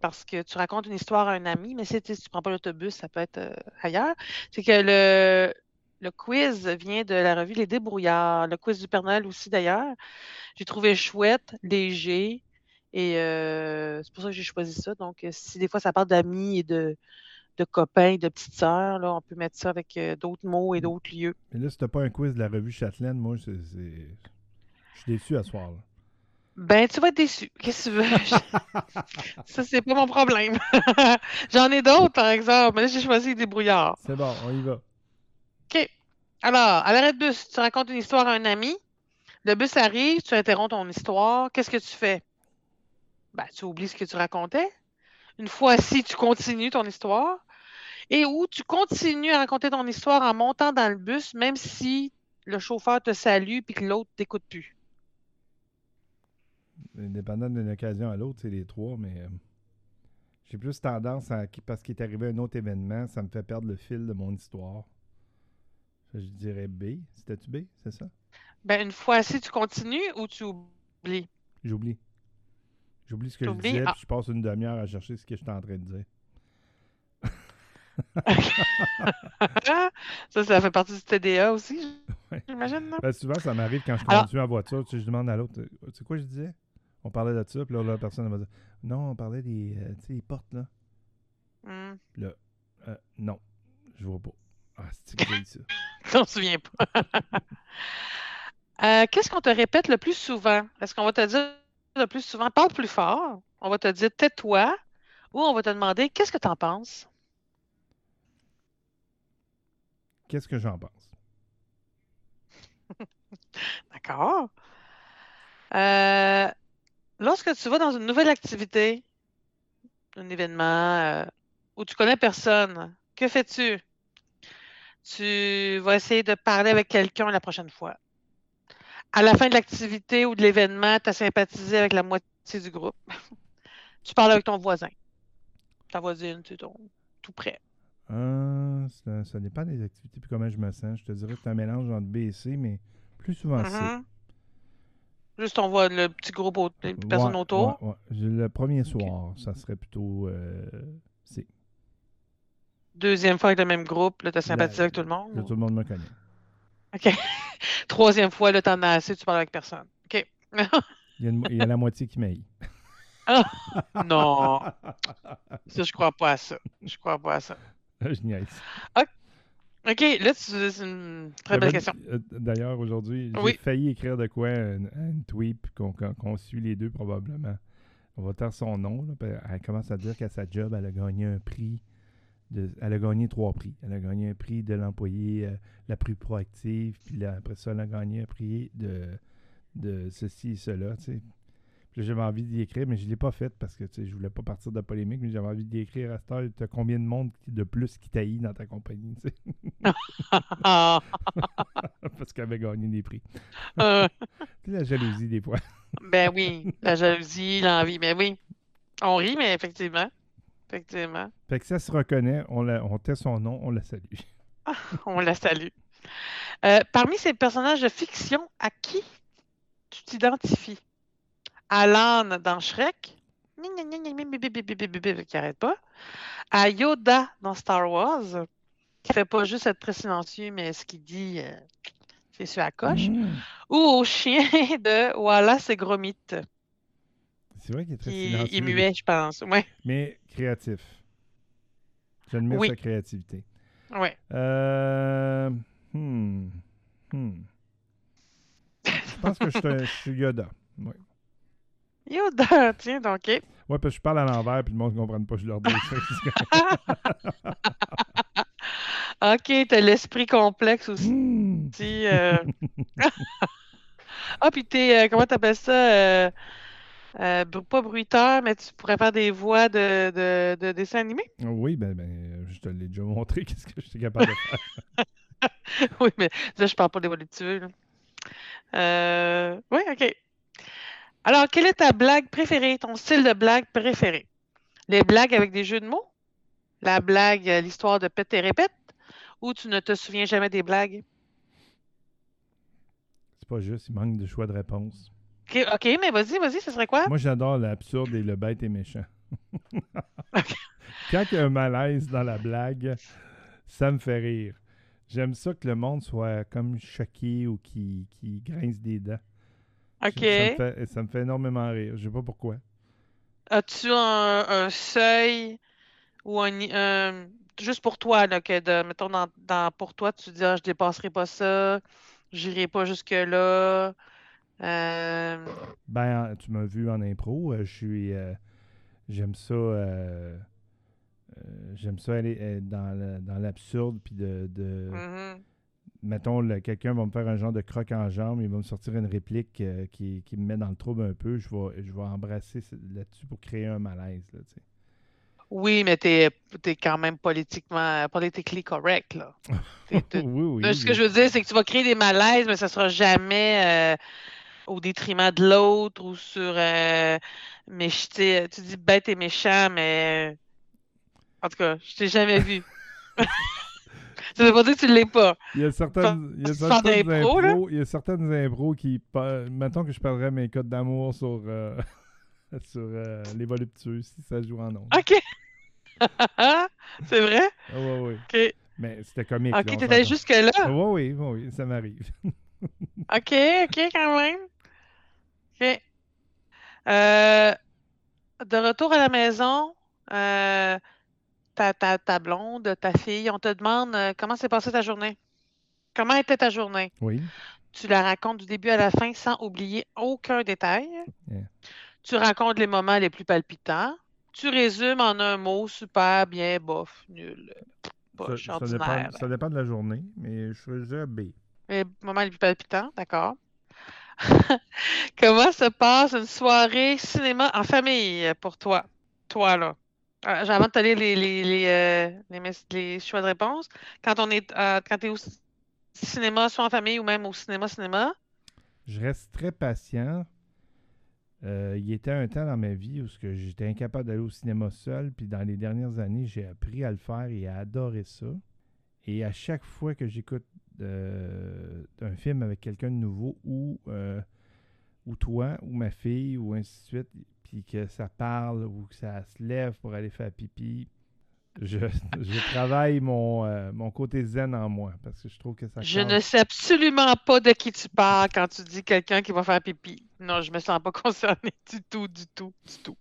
parce que tu racontes une histoire à un ami, mais si tu tu prends pas l'autobus, ça peut être ailleurs. C'est que le, le quiz vient de la revue Les Débrouillards, le quiz du Père Noël aussi d'ailleurs. J'ai trouvé chouette, léger, et euh, c'est pour ça que j'ai choisi ça. Donc, euh, si des fois ça parle d'amis et de, de copains, de petites sœurs, là, on peut mettre ça avec euh, d'autres mots et d'autres lieux. Mais là, c'était pas un quiz de la revue Châtelaine. Moi, c'est. Je suis déçu à ce soir. là. Ben, tu vas être déçu. Qu'est-ce que tu veux? Ça, c'est pas mon problème. J'en ai d'autres, par exemple. Mais là, j'ai choisi les débrouillards. C'est bon, on y va. OK. Alors, à l'arrêt de bus, tu racontes une histoire à un ami. Le bus arrive, tu interromps ton histoire. Qu'est-ce que tu fais? Ben, tu oublies ce que tu racontais. Une fois assis, tu continues ton histoire. Et ou tu continues à raconter ton histoire en montant dans le bus, même si le chauffeur te salue puis que l'autre t'écoute plus. Indépendant d'une occasion à l'autre, c'est les trois, mais euh, j'ai plus tendance à. Parce qu'il est arrivé un autre événement, ça me fait perdre le fil de mon histoire. Je dirais B. C'était-tu B, c'est ça? Ben, une fois assis, tu continues ou tu oublies? J'oublie. J'oublie ce que je disais, Ah. puis je passe une demi-heure à chercher ce que j'étais en train de dire. ça, ça fait partie du TDA aussi, j'imagine, non? Ben, souvent, ça m'arrive quand je Alors- conduis en voiture, tu sais, je demande à l'autre, euh, c'est quoi je disais? On parlait de ça, puis là, la personne va dire, non, on parlait des, euh, tu sais, les portes, là. Hmm. Euh, non, je vois pas. Ah, c'est que j'ai ça. M'en souviens pas. Euh, Qu'est-ce qu'on te répète le plus souvent? Est-ce qu'on va te dire le plus souvent, parle plus fort, on va te dire tais-toi, ou on va te demander qu'est-ce que tu en penses? Qu'est-ce que j'en pense? D'accord. Euh, lorsque tu vas dans une nouvelle activité, un événement euh, où tu connais personne, que fais-tu? Tu vas essayer de parler avec quelqu'un la prochaine fois. À la fin de l'activité ou de l'événement, tu as sympathisé avec la moitié du groupe. tu parles avec ton voisin, ta voisine, tu ton- tout près. Euh, ça, ça dépend des activités puis comment je me sens. Je te dirais que c'est un mélange entre B et C, mais plus souvent C. Mhm. Juste on voit le petit groupe, les Ouais, personnes autour? ouais, ouais. Je- Le premier soir, ça serait plutôt euh, C. Deuxième fois avec le même groupe, là, tu as sympathisé avec tout le monde. Là, tout le monde me connaît. OK. Troisième fois, là, t'en as assez, tu parles avec personne. OK. Il y a, une mo- il y a la moitié qui m'aille. non, ça, je crois pas à ça. Je crois pas à ça. je niaise. OK, là, tu- c'est une très belle question. euh, D'ailleurs, aujourd'hui, j'ai Oui. failli écrire de quoi une, tweet qu'on suit les deux probablement. On va taire son nom. là, elle commence à dire qu'à sa job, elle a gagné un prix. De, elle a gagné trois prix. Elle a gagné un prix de l'employé euh, la plus proactive, puis là, après ça, elle a gagné un prix de, de ceci et cela. tu sais. Puis là, j'avais envie d'y écrire, mais je ne l'ai pas fait parce que tu sais, je voulais pas partir de polémique, mais j'avais envie d'y écrire à cette heure. Tu as combien de monde de plus qui taillit dans ta compagnie? tu sais? Parce qu'elle avait gagné des prix. euh, la jalousie des fois. ben oui, la jalousie, l'envie, mais oui. On rit, mais effectivement. Effectivement. Fait que si elle se reconnaît, on, la, on tait son nom, on la salue. On la salue. Euh, parmi ces personnages de fiction, à qui tu t'identifies? Alan dans Shrek, qui arrête pas. À Yoda dans Star Wars, qui fait pas juste être très silencieux, mais ce qu'il dit, euh, c'est sur la coche. Mmh. Ou au chien de Wallace et Gromit, C'est vrai qu'il est très qui silencieux. est muet, je pense. Ouais, Mais créatif. J'admire Oui. sa créativité. ouais. Euh, hmm, hmm. Je pense que je suis, un- je suis Yoda. Yoda, tiens, donc. ok. ouais, parce que je parle à l'envers puis le monde ne comprenne pas, je leur dis. ça. Ok, t'as l'esprit complexe aussi. Euh. ah, puis t'es, euh, comment t'appelles ça? Euh, pas bruiteur, mais tu pourrais faire des voix de, de, de dessins animés? Oui, ben, ben, je te l'ai déjà montré, qu'est-ce que j'étais capable de faire? oui, mais ça, je parle pas des voix là. Euh, oui, ok. Alors, quelle est ta blague préférée, ton style de blague préféré? Les blagues avec des jeux de mots? La blague, euh, l'histoire de pète et répète? Ou tu ne te souviens jamais des blagues? C'est pas juste, il manque de choix de réponse. Ok, mais vas-y, vas-y, ce serait quoi? Moi, j'adore l'absurde et le bête et méchant. Quand il y a un malaise dans la blague, ça me fait rire. J'aime ça que le monde soit comme choqué ou qui, qui grince des dents. Ok. Ça, me fait, ça me fait énormément rire. Je sais pas pourquoi. As-tu un, un seuil ou un- juste pour toi, là, que de, mettons, dans, dans- pour toi, tu dis, ah, je dépasserai pas ça, j'irai pas jusque-là. Euh, Ben, en- tu m'as vu en impro. euh, je suis. euh, j'aime ça. euh, euh, j'aime ça aller euh, dans l'absurde. Puis de. de mhm. Mettons, quelqu'un va me faire un genre de croc en jambe. Il va me sortir une réplique euh, qui, qui me met dans le trouble un peu. Je vais, je vais embrasser là-dessus pour créer un malaise. Là, tu. Oui, mais t'es es quand même politiquement, politically correct, là. Oui, oui. Là, ce que je veux dire, c'est que tu vas créer des malaises, mais ça sera jamais euh, au détriment de l'autre ou sur. Euh, mais je tu dis bête et méchant, mais. En tout cas, je t'ai jamais vu. Ça veut pas dire que tu l'es pas. Il y a certaines, il y a certaines impros, impros, il y a certaines impros qui. Mettons que je parlerais mes codes d'amour sur, euh, sur euh, les voluptueux si ça joue en ondes. OK. c'est vrai? Ouais, ouais. OK. Mais c'était comique. OK, s'entend. jusque-là? Oui, ouais, oui, ça m'arrive. OK, OK, quand même. OK. Euh, de retour à la maison, euh, ta, ta, ta blonde, ta fille, on te demande euh, comment s'est passée ta journée? Comment était ta journée? Oui. Tu la racontes du début à la fin sans oublier aucun détail. Yeah. Tu racontes les moments les plus palpitants. Tu résumes en un mot, super, bien, bof, nul, Ça, poche, ça dépend, ça dépend de la journée, mais je faisais B. Les moments les plus palpitants, d'accord. Comment se passe une soirée cinéma en famille pour toi? Toi, là? Euh, avant de te lire les, choix de réponse, quand on est euh, quand tu es au cinéma, soit en famille ou même au cinéma-cinéma, Je reste très patient. Euh, il était un temps dans ma vie où j'étais incapable d'aller au cinéma seul, puis dans les dernières années, j'ai appris à le faire et à adorer ça. Et à chaque fois que j'écoute euh, un film avec quelqu'un de nouveau, ou, euh, ou toi, ou ma fille, ou ainsi de suite, puis que ça parle ou que ça se lève pour aller faire pipi, je, je travaille mon, euh, mon côté zen en moi parce que je trouve que ça je ne sais absolument pas de qui tu parles quand tu dis quelqu'un qui va faire pipi. Non, je me sens pas concernée du tout, du tout, du tout.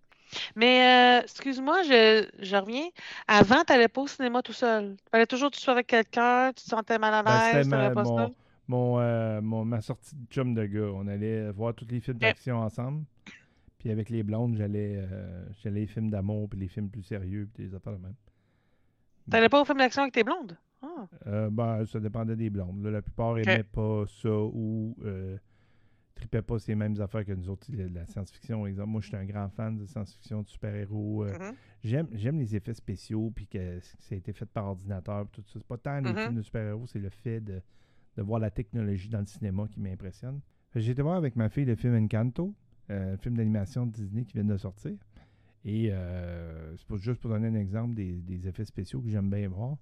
Mais euh, excuse-moi, je, je reviens. Avant, tu n'allais pas au cinéma tout seul. Il fallait toujours que tu sois avec quelqu'un, tu te sentais mal à Ben, c'était l'aise, n'allais pas mon, seul. mon, euh, mon- ma sortie de chum de gars. On allait voir tous les films d'action ensemble. Puis avec les blondes, j'allais euh, j'allais les films d'amour, puis les films plus sérieux, puis des affaires de même. Tu n'allais pas au film d'action avec tes blondes? Ah. Euh, ben, ça dépendait des blondes. là. la plupart n'aimaient pas ça ou tripaient pas ces mêmes affaires que nous autres. La, science-fiction, par exemple. Moi, je suis un grand fan de science-fiction, de super-héros. euh, Mhm. J'aime, j'aime les effets spéciaux, puis que ça a été fait par ordinateur, tout ça. C'est pas tant les Mhm. films de super-héros, c'est le fait de, de voir la technologie dans le cinéma qui m'impressionne. J'ai été voir avec ma fille le film Encanto, euh, un film d'animation de Disney qui vient de sortir. Et euh, c'est juste pour donner un exemple des, des effets spéciaux que j'aime bien voir.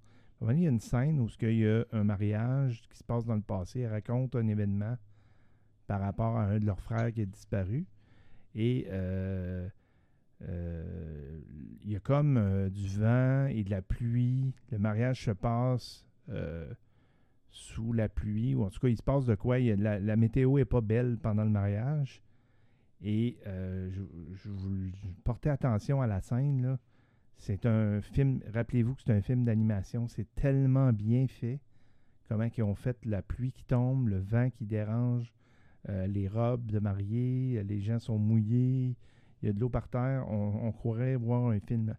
Il y a une scène où il y a un mariage qui se passe dans le passé. Elle raconte un événement par rapport à un de leurs frères qui a disparu. Et euh, euh, il y a comme euh, du vent et de la pluie. Le mariage se passe sous la pluie, ou en tout cas, il se passe de quoi. La, météo est pas belle pendant le mariage. Et je, vous portais attention à la scène. C'est un film, rappelez-vous que c'est un film d'animation. C'est tellement bien fait. Comment ils ont fait la pluie qui tombe, le vent qui dérange, euh, les robes de mariée, les gens sont mouillés, il y a de l'eau par terre. On, on voir un film.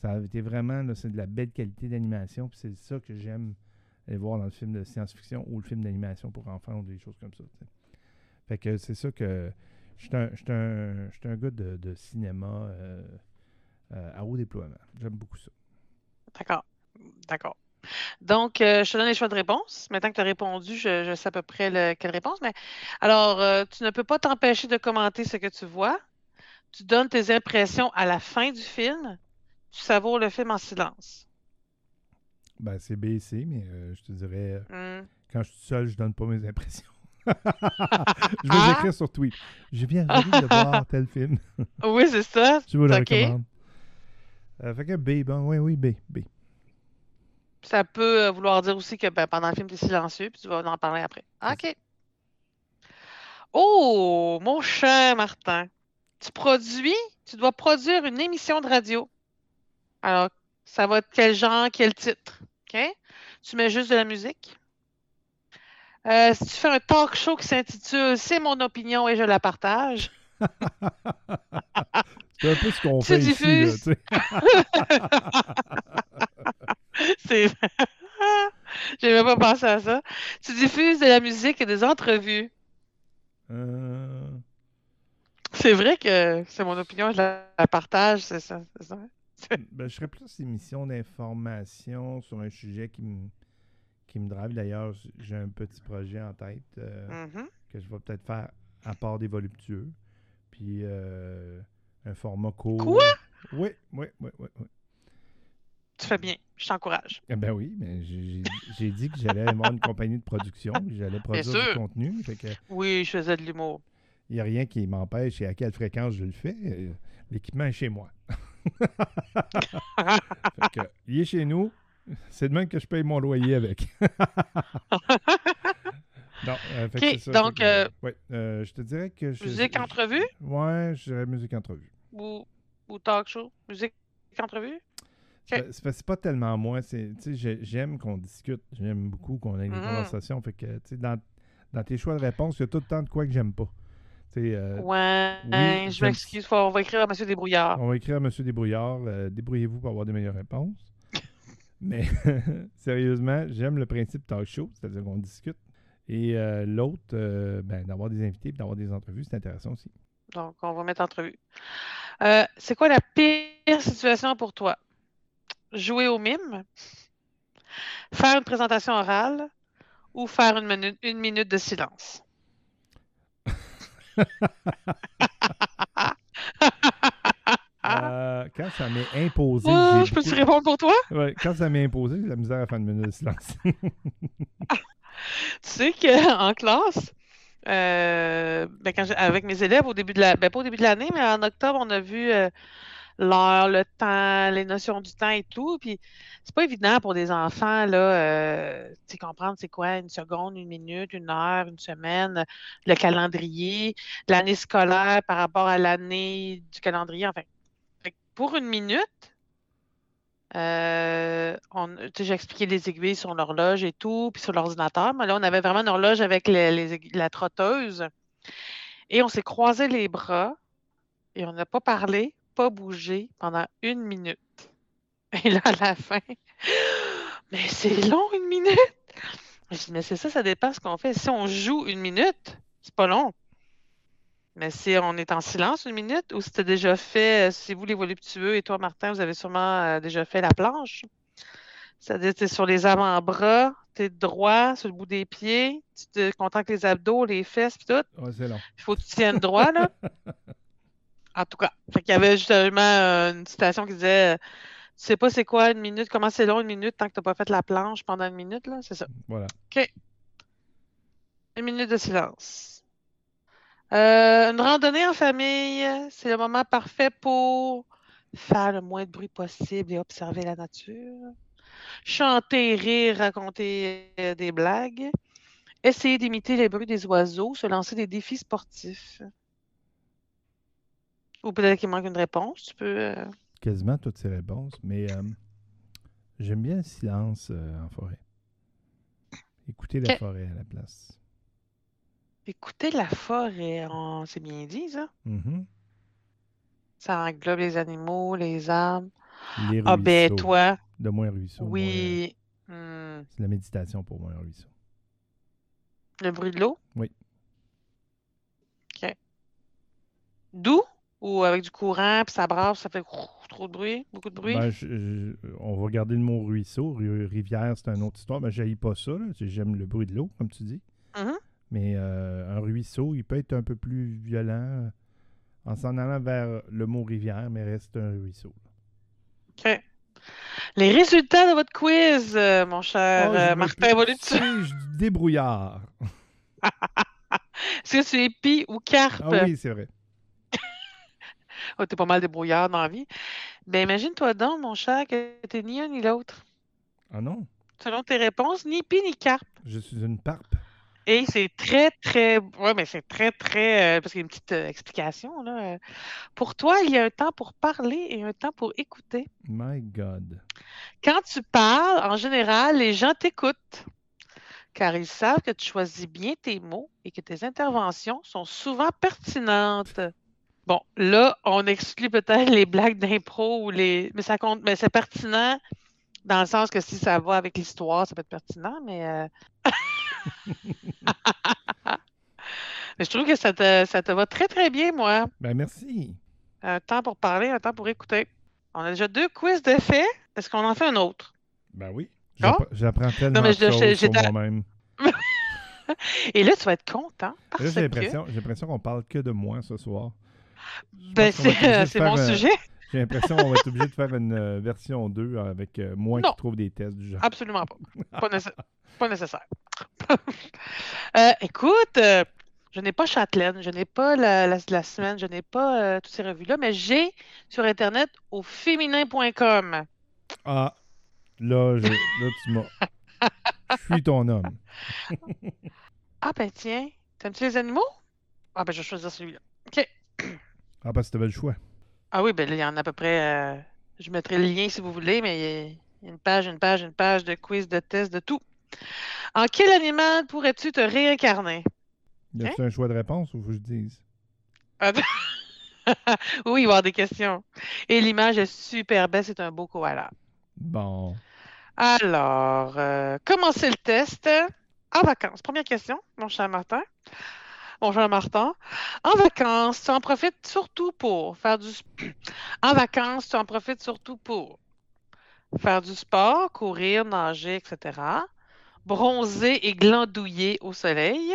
Ça a été vraiment, c'est de la belle qualité d'animation. Puis c'est ça que j'aime aller voir dans le film de science-fiction ou le film d'animation pour enfants ou des choses comme ça. Fait que c'est ça que. Je suis un, un, un gars de, cinéma euh, euh, à haut déploiement. J'aime beaucoup ça. D'accord. D'accord. Donc, euh, je te donne les choix de réponse. Maintenant que tu as répondu, je, je sais à peu près le- quelle réponse. Mais alors, euh, tu ne peux pas t'empêcher de commenter ce que tu vois. Tu donnes tes impressions à la fin du film. Tu savoures le film en silence. Ben, c'est B et C, mais euh, je te dirais, Hmm. quand je suis seul, je donne pas mes impressions. je vais les écrire sur tweet. J'ai bien envie de voir tel film. Oui, c'est ça. Je vous le OK. recommande. Fait que B, bon, oui, oui, B, B. Ça peut euh, vouloir dire aussi que ben, pendant le film, tu es silencieux, puis tu vas en parler après. OK. Oh, mon cher Martin, tu produis, tu dois produire une émission de radio. Alors, ça va être quel genre, quel titre? OK? Tu mets juste de la musique. Euh, si tu fais un talk show qui s'intitule C'est mon opinion et je la partage. C'est un peu ce qu'on Tu fait ici. Là, diffuses. C'est. J'ai même pas pensé à ça. Tu diffuses de la musique et des entrevues. Euh, C'est vrai que c'est mon opinion, je la, la partage, c'est ça, ça. ben, je serais plus émission d'information sur un sujet qui me, qui me drive. D'ailleurs, j'ai un petit projet en tête euh, Mhm. que je vais peut-être faire à part des voluptueux. Puis euh, un format court. Quoi? Oui, oui, oui, oui. oui. Tu fais bien. Je t'encourage. Eh ben oui, mais j'ai dit que j'allais avoir une compagnie de production, que j'allais produire du contenu. Fait que Oui, je faisais de l'humour. il n'y a rien qui m'empêche et à quelle fréquence je le fais. Euh, L'équipement est chez moi. Fait que, il est chez nous. C'est demain que je paye mon loyer avec. non, euh, fait que ça. donc, Fait que, euh, ouais, euh, je te dirais que je. Musique entrevue? Ouais, je dirais musique entrevue. ou, ou talk show? Musique entrevue? C'est pas- C'est pas, pas tellement moi. c'est- tu sais, j'ai- J'aime qu'on discute. J'aime beaucoup qu'on ait des Mhm. conversations. Fait que, tu sais, dans, dans tes choix de réponse, il y a tout le temps de quoi que j'aime pas. Euh, Ouais, oui, je m'excuse. On va écrire à M. Desbrouillards. On va écrire à M. Débrouillard, euh, débrouillez-vous pour avoir des meilleures réponses. Mais sérieusement, j'aime le principe talk show, c'est-à-dire qu'on discute. Et euh, l'autre, ben, d'avoir des invités et d'avoir des entrevues, c'est intéressant aussi. Donc, on va mettre entrevue. C'est quoi la pire situation pour toi? Jouer au mime? Faire une présentation orale? Ou faire une minute, une minute de silence? Euh, quand ça m'est imposé, j'ai je peux-tu répondre pour toi? Ouais, quand ça m'est imposé, j'ai la misère à faire une minute de silence. Tu sais qu'en classe, euh, ben, quand avec mes élèves au début de la, ben, pas au début de l'année, mais en octobre, on a vu euh, l'heure, le temps, les notions du temps et tout. Puis c'est pas évident pour des enfants là, euh, comprendre c'est quoi une seconde, une minute, une heure, une semaine, le calendrier, l'année scolaire par rapport à l'année du calendrier. Enfin, pour une minute. Euh, j'ai expliqué les aiguilles sur l'horloge et tout, puis sur l'ordinateur. Mais là, on avait vraiment une horloge avec les- la trotteuse. Et on s'est croisé les bras et on n'a pas parlé, pas bougé pendant une minute. Et là, à la fin, mais c'est long, une minute! Je dis, mais c'est ça, ça dépend ce qu'on fait. Si on joue une minute, c'est pas long. Mais si on est en silence une minute, ou si tu déjà fait, euh, si vous les voluptueux et toi, Martin, vous avez sûrement euh, déjà fait la planche. C'est-à-dire, tu es sur les avant-bras, tu es droit, sur le bout des pieds, tu te contentes les abdos, les fesses, puis tout. Ouais, c'est long. Il faut que tu tiennes droit, là. En tout cas, fait qu'il y avait justement euh, une citation qui disait euh, Tu sais pas c'est quoi une minute, comment c'est long une minute tant que tu n'as pas fait la planche pendant une minute, là, c'est ça. Voilà. Une minute de silence. Euh, une randonnée en famille, c'est le moment parfait pour faire le moins de bruit possible et observer la nature. Chanter, rire, raconter des blagues. Essayer d'imiter les bruits des oiseaux, se lancer des défis sportifs. Ou peut-être qu'il manque une réponse. Tu peux. euh, Quasiment toutes ces réponses, mais euh, j'aime bien le silence euh, en forêt. Écouter la Ok. forêt à la place. écouter la forêt. on- C'est bien dit, ça. Mhm. Ça englobe les animaux, les arbres. Les Ah, ben, ruisseaux. toi. De moins ruisseau. euh, Oui. Hmm. c'est la méditation pour moins ruisseau. Le bruit de l'eau? Oui. OK. Doux ou avec du courant, puis ça brasse, ça fait trop de bruit, beaucoup de bruit? Ben, je- je- on va garder le mot ruisseau. Ri- Rivière, c'est une autre histoire. Mais je pas ça. J'aime le bruit de l'eau, comme tu dis. Mhm. Mais euh, un ruisseau, il peut être un peu plus violent euh, en s'en allant vers le mot rivière, mais reste un ruisseau. OK. Les résultats de votre quiz, euh, mon cher Oh, euh, Martin Volutu. débrouillard. Est-ce que tu es pie ou carpe? Ah oui, c'est vrai. Oh, t'es pas mal débrouillard dans la vie. Ben, imagine-toi donc, mon cher, que t'es ni un ni l'autre. Ah non, Selon tes réponses, ni pie ni carpe. je suis une parpe. Et c'est très, très. Ouais, mais c'est très, très. euh, parce qu'il y a une petite euh, explication, là. euh. Pour toi, il y a un temps pour parler et un temps pour écouter. My God. Quand tu parles, en général, les gens t'écoutent. Car ils savent que tu choisis bien tes mots et que tes interventions sont souvent pertinentes. Bon, là, on exclut peut-être les blagues d'impro ou les. Mais ça compte. Mais c'est pertinent dans le sens que si ça va avec l'histoire, ça peut être pertinent, mais. euh, mais je trouve que ça te, ça te va très, très bien, moi. Ben merci. Un temps pour parler, un temps pour écouter. On a déjà deux quiz de fait. Est-ce qu'on en fait un autre? Ben oui. Ah? J'appre- J'apprends tellement de choses sur moi-même. Et là, tu vas être content. J'ai l'impression qu'on parle que de moi ce soir. Ben, c'est obligé euh, mon un- sujet. J'ai l'impression qu'on va être obligé de faire une euh, version 2 avec euh, moi Non. qui trouve des tests du genre. Absolument pas. Pas, nécess- pas nécessaire. Euh, écoute, euh, je n'ai pas Châtelaine, je n'ai pas la, la- la semaine, je n'ai pas euh, toutes ces revues-là, mais j'ai sur Internet au féminin.com. Ah, là, je- là tu m'as. Je suis ton homme. Ah ben tiens, t'aimes-tu les animaux? Ah ben je vais choisir celui-là. OK. Ah, parce que t'avais le choix. Ah oui, ben là, il y en a à peu près. euh, je mettrai le lien si vous voulez, mais il y a une page, une page, une page de quiz, de tests, de tout. En quel animal pourrais-tu te réincarner? Y a-tu un choix de réponse ou faut que je dise? Ah, oui, il va y avoir des questions. Et l'image est super belle, c'est un beau koala. Bon. Alors, euh, commencez le test en vacances. Première question, mon cher Martin. Mon cher Martin. En vacances, tu en profites surtout pour faire du... En vacances, tu en profites surtout pour faire du sport, courir, nager, etc. Bronzer et glandouiller au soleil.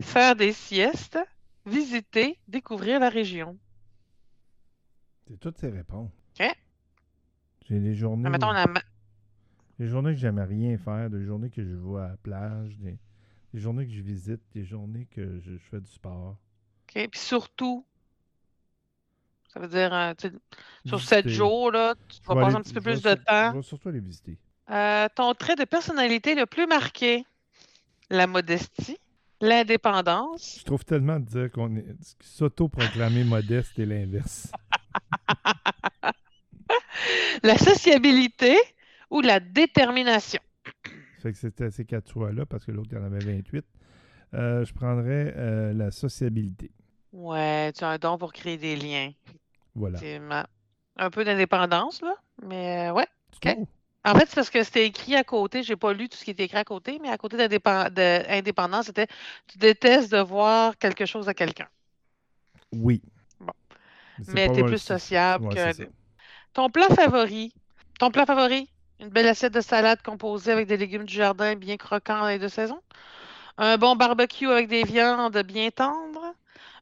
Faire des siestes. Visiter, découvrir la région. C'est toutes ces réponses. OK. J'ai des journées. Ah, Mettons, où- Des journées que j'aime rien faire, des journées que je vais à la plage, des, des journées que je visite, des journées que je, je fais du sport. OK. Puis surtout, ça veut dire, euh, sur sept jours, là, tu Je vas passer aller- un petit peu plus de sur- temps. Je vais surtout aller visiter. Euh, ton trait de personnalité le plus marqué, la modestie, l'indépendance, Je trouve tellement de dire qu'on est s'auto-proclamer modeste et l'inverse. la sociabilité ou la détermination? Fait que c'était ces quatre choix-là parce que l'autre, il y en avait 28. Euh, je prendrais euh, la sociabilité. Ouais, tu as un don pour créer des liens. Voilà. Un peu d'indépendance, là, mais euh, ouais. Tu? En fait, c'est parce que c'était écrit à côté. J'ai pas lu tout ce qui était écrit à côté, mais à côté d'indépen- d'indépendance, c'était tu détestes de voir quelque chose à quelqu'un. Oui. Bon. Mais pas t'es mal- plus sociable ouais, que. Ton plat favori. Ton plat favori? Une belle assiette de salade composée avec des légumes du jardin bien croquants et de saison. Un bon barbecue avec des viandes bien tendres.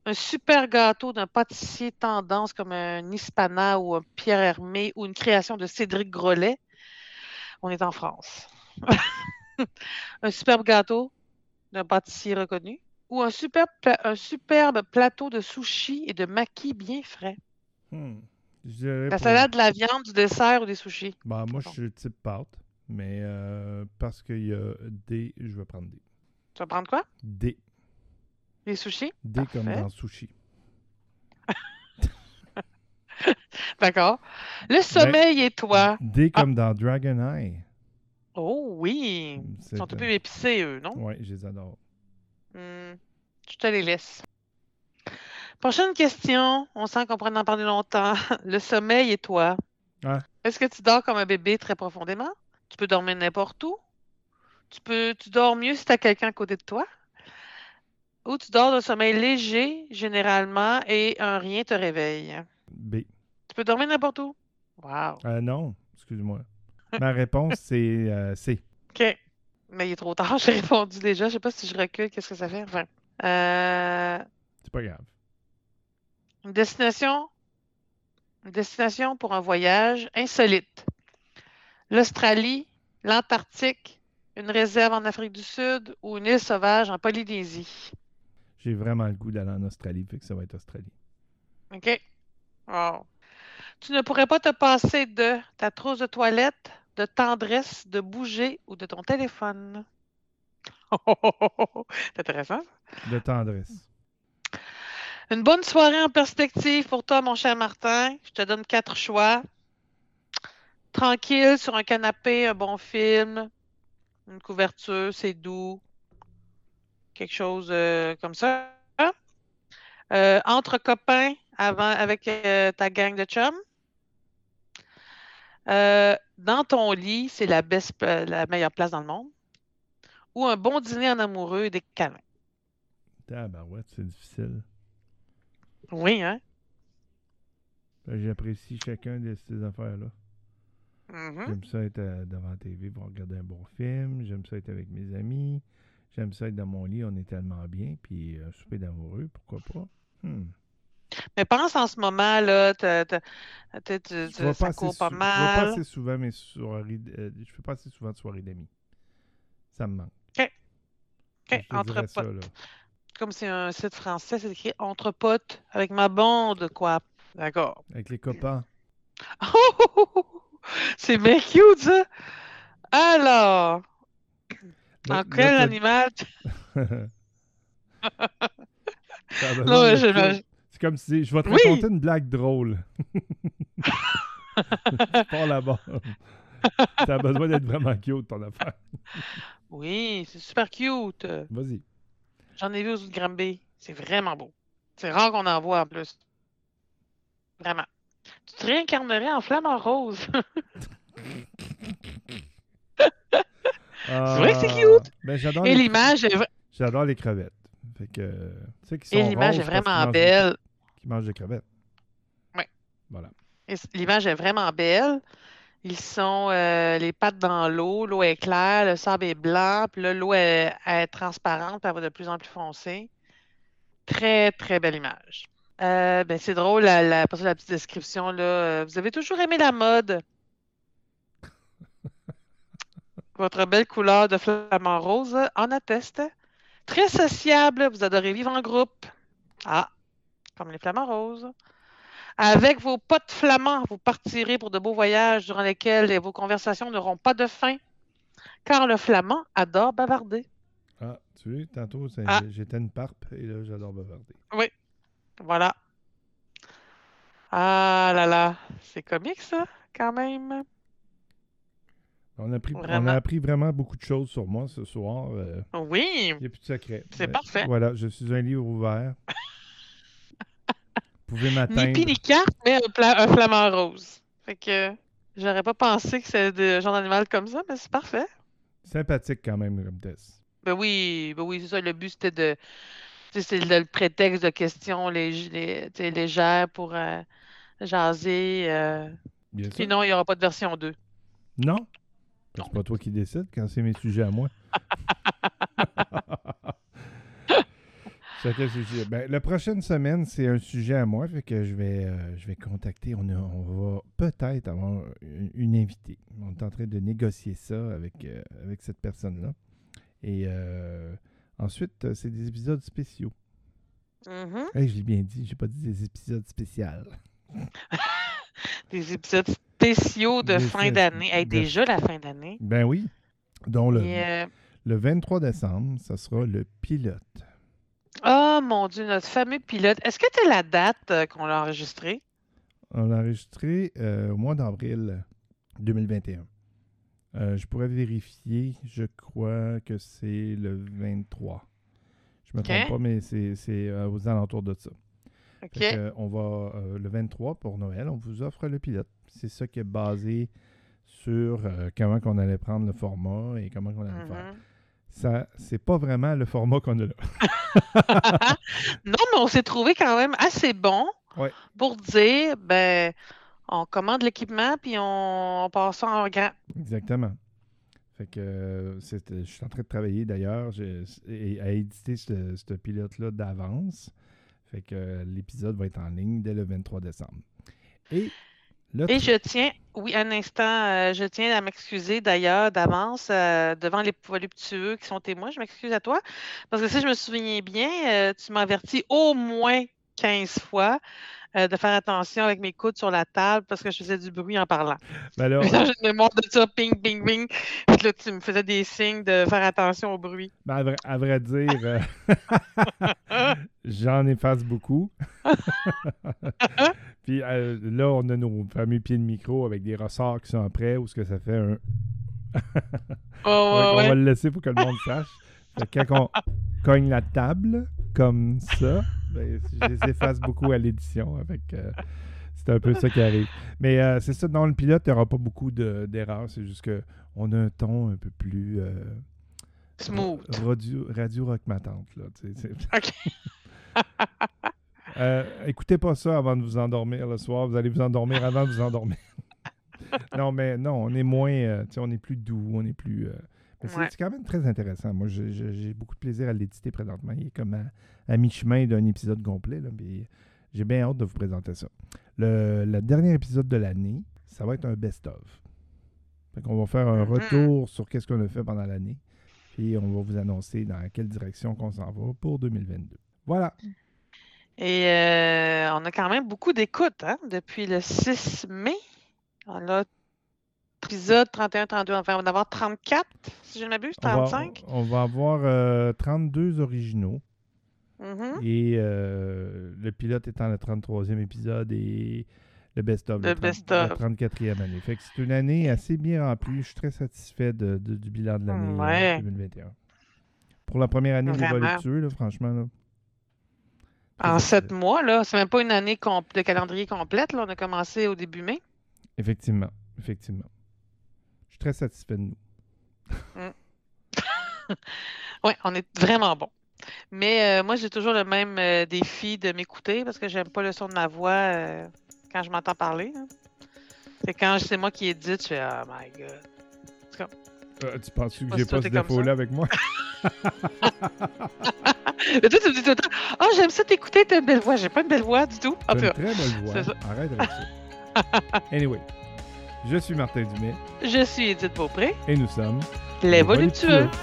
Un super gâteau d'un pâtissier tendance comme un Hispana ou un Pierre Hermé ou une création de Cédric Grolet. On est en France. un superbe gâteau d'un pâtissier reconnu. Ou un superbe, plateau de sushi et de maquis bien frais. Hmm. La pour- salade, la viande, du dessert ou des sushis? Ben, moi, je suis type pâte, mais euh, parce qu'il y a D, je vais prendre D. Tu vas prendre quoi? D. Les sushis? D comme dans sushi. D'accord. Le sommeil et toi? D comme dans Dragon Eye. Oh oui! Ils sont un peu épicés, eux, non? Ouais, je les adore. Hmm, Je te les laisse. Prochaine question. On sent qu'on pourrait en parler longtemps. Le sommeil et toi? Est-ce que tu dors comme un bébé très profondément? Tu peux dormir n'importe où? Tu peux, tu dors mieux si tu as quelqu'un à côté de toi? Ou tu dors d'un sommeil léger, généralement, et un rien te réveille? B. Tu peux dormir n'importe où? Wow. Euh, non, excuse-moi. Ma réponse, c'est euh, C. OK. Mais il est trop tard, j'ai répondu déjà. Je sais pas si je recule, qu'est-ce que ça fait? Enfin, euh, C'est pas grave. Une destination, une destination pour un voyage insolite. L'Australie, l'Antarctique, une réserve en Afrique du Sud ou une île sauvage en Polynésie. J'ai vraiment le goût d'aller en Australie, fait que ça va être Australie. OK? Wow. Tu ne pourrais pas te passer de ta trousse de toilette, de tendresse, de bouger ou de ton téléphone. C'est intéressant. De tendresse. Une bonne soirée en perspective pour toi, mon cher Martin. Je te donne quatre choix. Tranquille sur un canapé, un bon film, une couverture, c'est doux. Quelque chose euh, comme ça. Euh, entre copains avant, avec euh, ta gang de chums. Dans ton lit, c'est la, meilleure place dans le monde. Ou un bon dîner en amoureux et des câlins. Tabarouette, c'est difficile. Oui, hein? J'apprécie chacun de ces affaires-là. Mhm. J'aime ça être euh, devant la TV pour regarder un bon film. J'aime ça être avec mes amis. J'aime ça être dans mon lit, on est tellement bien. Puis euh, souper d'amoureux, pourquoi pas? Hmm. Mais pense en ce moment, là, tu- ça court pas sou- je vois pas mal. assez souvent mes soirées. euh, je fais pas assez souvent de soirées d'amis. Ça me manque. OK. Je OK, te entre potes. Comme c'est un site français, c'est écrit entre potes avec ma bande, quoi. D'accord. Avec les copains. C'est bien cute, ça. Alors, en là, quel animal? Non, je-. C'est comme si je vais te Oui! raconter une blague drôle. tu pars là-bas. T'as besoin d'être vraiment cute, ton affaire. Oui, c'est super cute. Vas-y. J'en ai vu aux autres Granby. C'est vraiment beau. C'est rare qu'on en voit en plus. Vraiment. Tu te réincarnerais en flamant rose. C'est vrai que c'est cute? Ben, j'adore, Et les, l'image est, j'adore les crevettes. Fait que, sont et l'image est vraiment belle. Qui mangent des crevettes. Ouais. Voilà. Et L'image est vraiment belle. Ils sont euh, les pattes dans l'eau, l'eau est claire, le sable est blanc, puis là, l'eau est, est transparente, puis elle va de plus en plus foncée. Très, très belle image. Euh, ben, c'est drôle, la, la, la petite description, là. euh, Vous avez toujours aimé la mode. Votre belle couleur de flamant rose en atteste. Très sociable, vous adorez vivre en groupe. Ah, comme les flamants roses. Avec vos potes flamands, vous partirez pour de beaux voyages durant lesquels vos conversations n'auront pas de fin, car le flamand adore bavarder. Ah, tu vois, tantôt, Ah. j'étais une parpe et là, j'adore bavarder. Voilà. Ah là là, c'est comique ça, quand même. On a, on appris vraiment beaucoup de choses sur moi ce soir. euh, Oui, Il n'y a plus de secret. C'est Euh, parfait. Voilà, je suis un livre ouvert. Pouvez ni m'atteindre. pis ni carte, mais un, pla- un flamant rose. Fait que j'aurais pas pensé que c'est de genre d'animal comme ça, mais c'est parfait. Sympathique quand même comme test. Ben oui, ben oui, c'est ça. Le but, c'était de. tu sais, C'est le, prétexte de questions lég- légères pour euh, jaser. euh. Bien sûr. Puis non, il n'y aura pas de version 2. Non? C'est pas toi qui décides quand c'est mes sujets à moi. Ses sujets. Ben, la prochaine semaine, c'est un sujet à moi, fait que je vais, euh, je vais contacter. On, a- on va peut-être avoir une, une invitée. On est en train de négocier ça avec, euh, avec cette personne-là. Et euh, ensuite, c'est des épisodes spéciaux. Mhm. Hey, je l'ai bien dit, j'ai pas dit des épisodes spéciaux. Des épisodes spéciaux de Des fin d'année. Hey, de- déjà la fin d'année. Ben oui. Donc, le, Et, le 23 décembre, ça sera le pilote. Oh mon Dieu, notre fameux pilote. Est-ce que tu as la date euh, qu'on l'a enregistrée? On l'a enregistré euh, au mois d'avril 2021. Euh, je pourrais vérifier, je crois que c'est le 23. Je me trompe pas, mais c'est aux alentours de ça. OK. Fait que, on va, le 23 pour Noël, on vous offre le pilote. C'est ça qui est basé sur comment qu'on allait prendre le format et comment qu'on allait le faire. Ça, c'est pas vraiment le format qu'on a là. Non, mais on s'est trouvé quand même assez bon Ouais. pour dire, ben, on commande l'équipement puis on, on passe ça en grand. Exactement. Fait que euh, je suis en train de travailler d'ailleurs à éditer ce, ce pilote-là d'avance. Fait que euh, l'épisode va être en ligne dès le 23 décembre. Et le Et je tiens, oui, un instant, euh, je tiens à m'excuser d'ailleurs d'avance euh, devant les voluptueux qui sont témoins. Je m'excuse à toi. Parce que si je me souviens bien, euh, tu m'as averti au moins 15 fois euh, de faire attention avec mes coudes sur la table parce que je faisais du bruit en parlant. ben là, J'ai une mémoire de ça, ping, ping, ping. Puis là, tu me faisais des signes de faire attention au bruit. ben, à, vrai, à vrai dire, euh, j'en efface beaucoup. Puis euh, là, on a nos fameux pieds de micro avec des ressorts qui sont prêts ou ce que ça fait un. Oh, on ouais, va ouais. le laisser pour que le monde sache. Fait que quand on cogne la table comme ça, ben, je les efface beaucoup à l'édition. Avec, euh, c'est un peu ça qui arrive. Mais euh, c'est ça, dans le pilote, il n'y aura pas beaucoup de- d'erreurs. C'est juste qu'on a un ton un peu plus euh, Smooth. radio, radio rock ma tante. Là, OK. Euh, écoutez pas ça avant de vous endormir le soir. Vous allez vous endormir avant de vous endormir. non, mais non, on est moins. euh, on est plus doux, on est plus. euh, Ouais. c'est quand même très intéressant. Moi, j'ai beaucoup de plaisir à l'éditer présentement. Il est comme à, à mi-chemin d'un épisode complet. Là, mais J'ai bien hâte de vous présenter ça. Le, le dernier épisode de l'année, ça va être un best-of. Qu'on va faire un Mhm. retour sur qu'est-ce qu'on a fait pendant l'année. Puis on va vous annoncer dans quelle direction qu'on s'en va pour 2022. Voilà. Et euh, on a quand même beaucoup d'écoutes hein, depuis le 6 mai. On a épisode 31, 32, enfin, on va en avoir 34, si je ne m'abuse, On va, 35. on va avoir euh, 32 originaux. Mhm. Et euh, le pilote étant le 33e épisode et le best-of, Le le, 30 best-of. la 34e année. Fait que c'est une année assez bien remplie. Je suis très satisfait de- de- du bilan de l'année euh, Ouais. 2021. Pour la première année là, franchement. Là, En sept mois, là, c'est même pas une année de calendrier complète. Là. On a commencé au début mai. Effectivement. Effectivement. Je suis très satisfait de nous. Oui, on est vraiment bon. Mais euh, moi, j'ai toujours le même euh, défi de m'écouter parce que j'aime pas le son de ma voix euh, quand je m'entends parler. hein. C'est quand c'est moi qui édite, je fais Oh my god. Tu penses que j'ai pas ce défaut-là avec moi? Mais toi, tu me dis tout le temps Oh, j'aime ça t'écouter, t'as une belle voix. J'ai pas une belle voix du tout. T'as une très belle voix. Arrête avec ça. anyway, je suis Martin Dumais je suis Edith Beaupré, et nous sommes les Les voluptueux. voluptueux.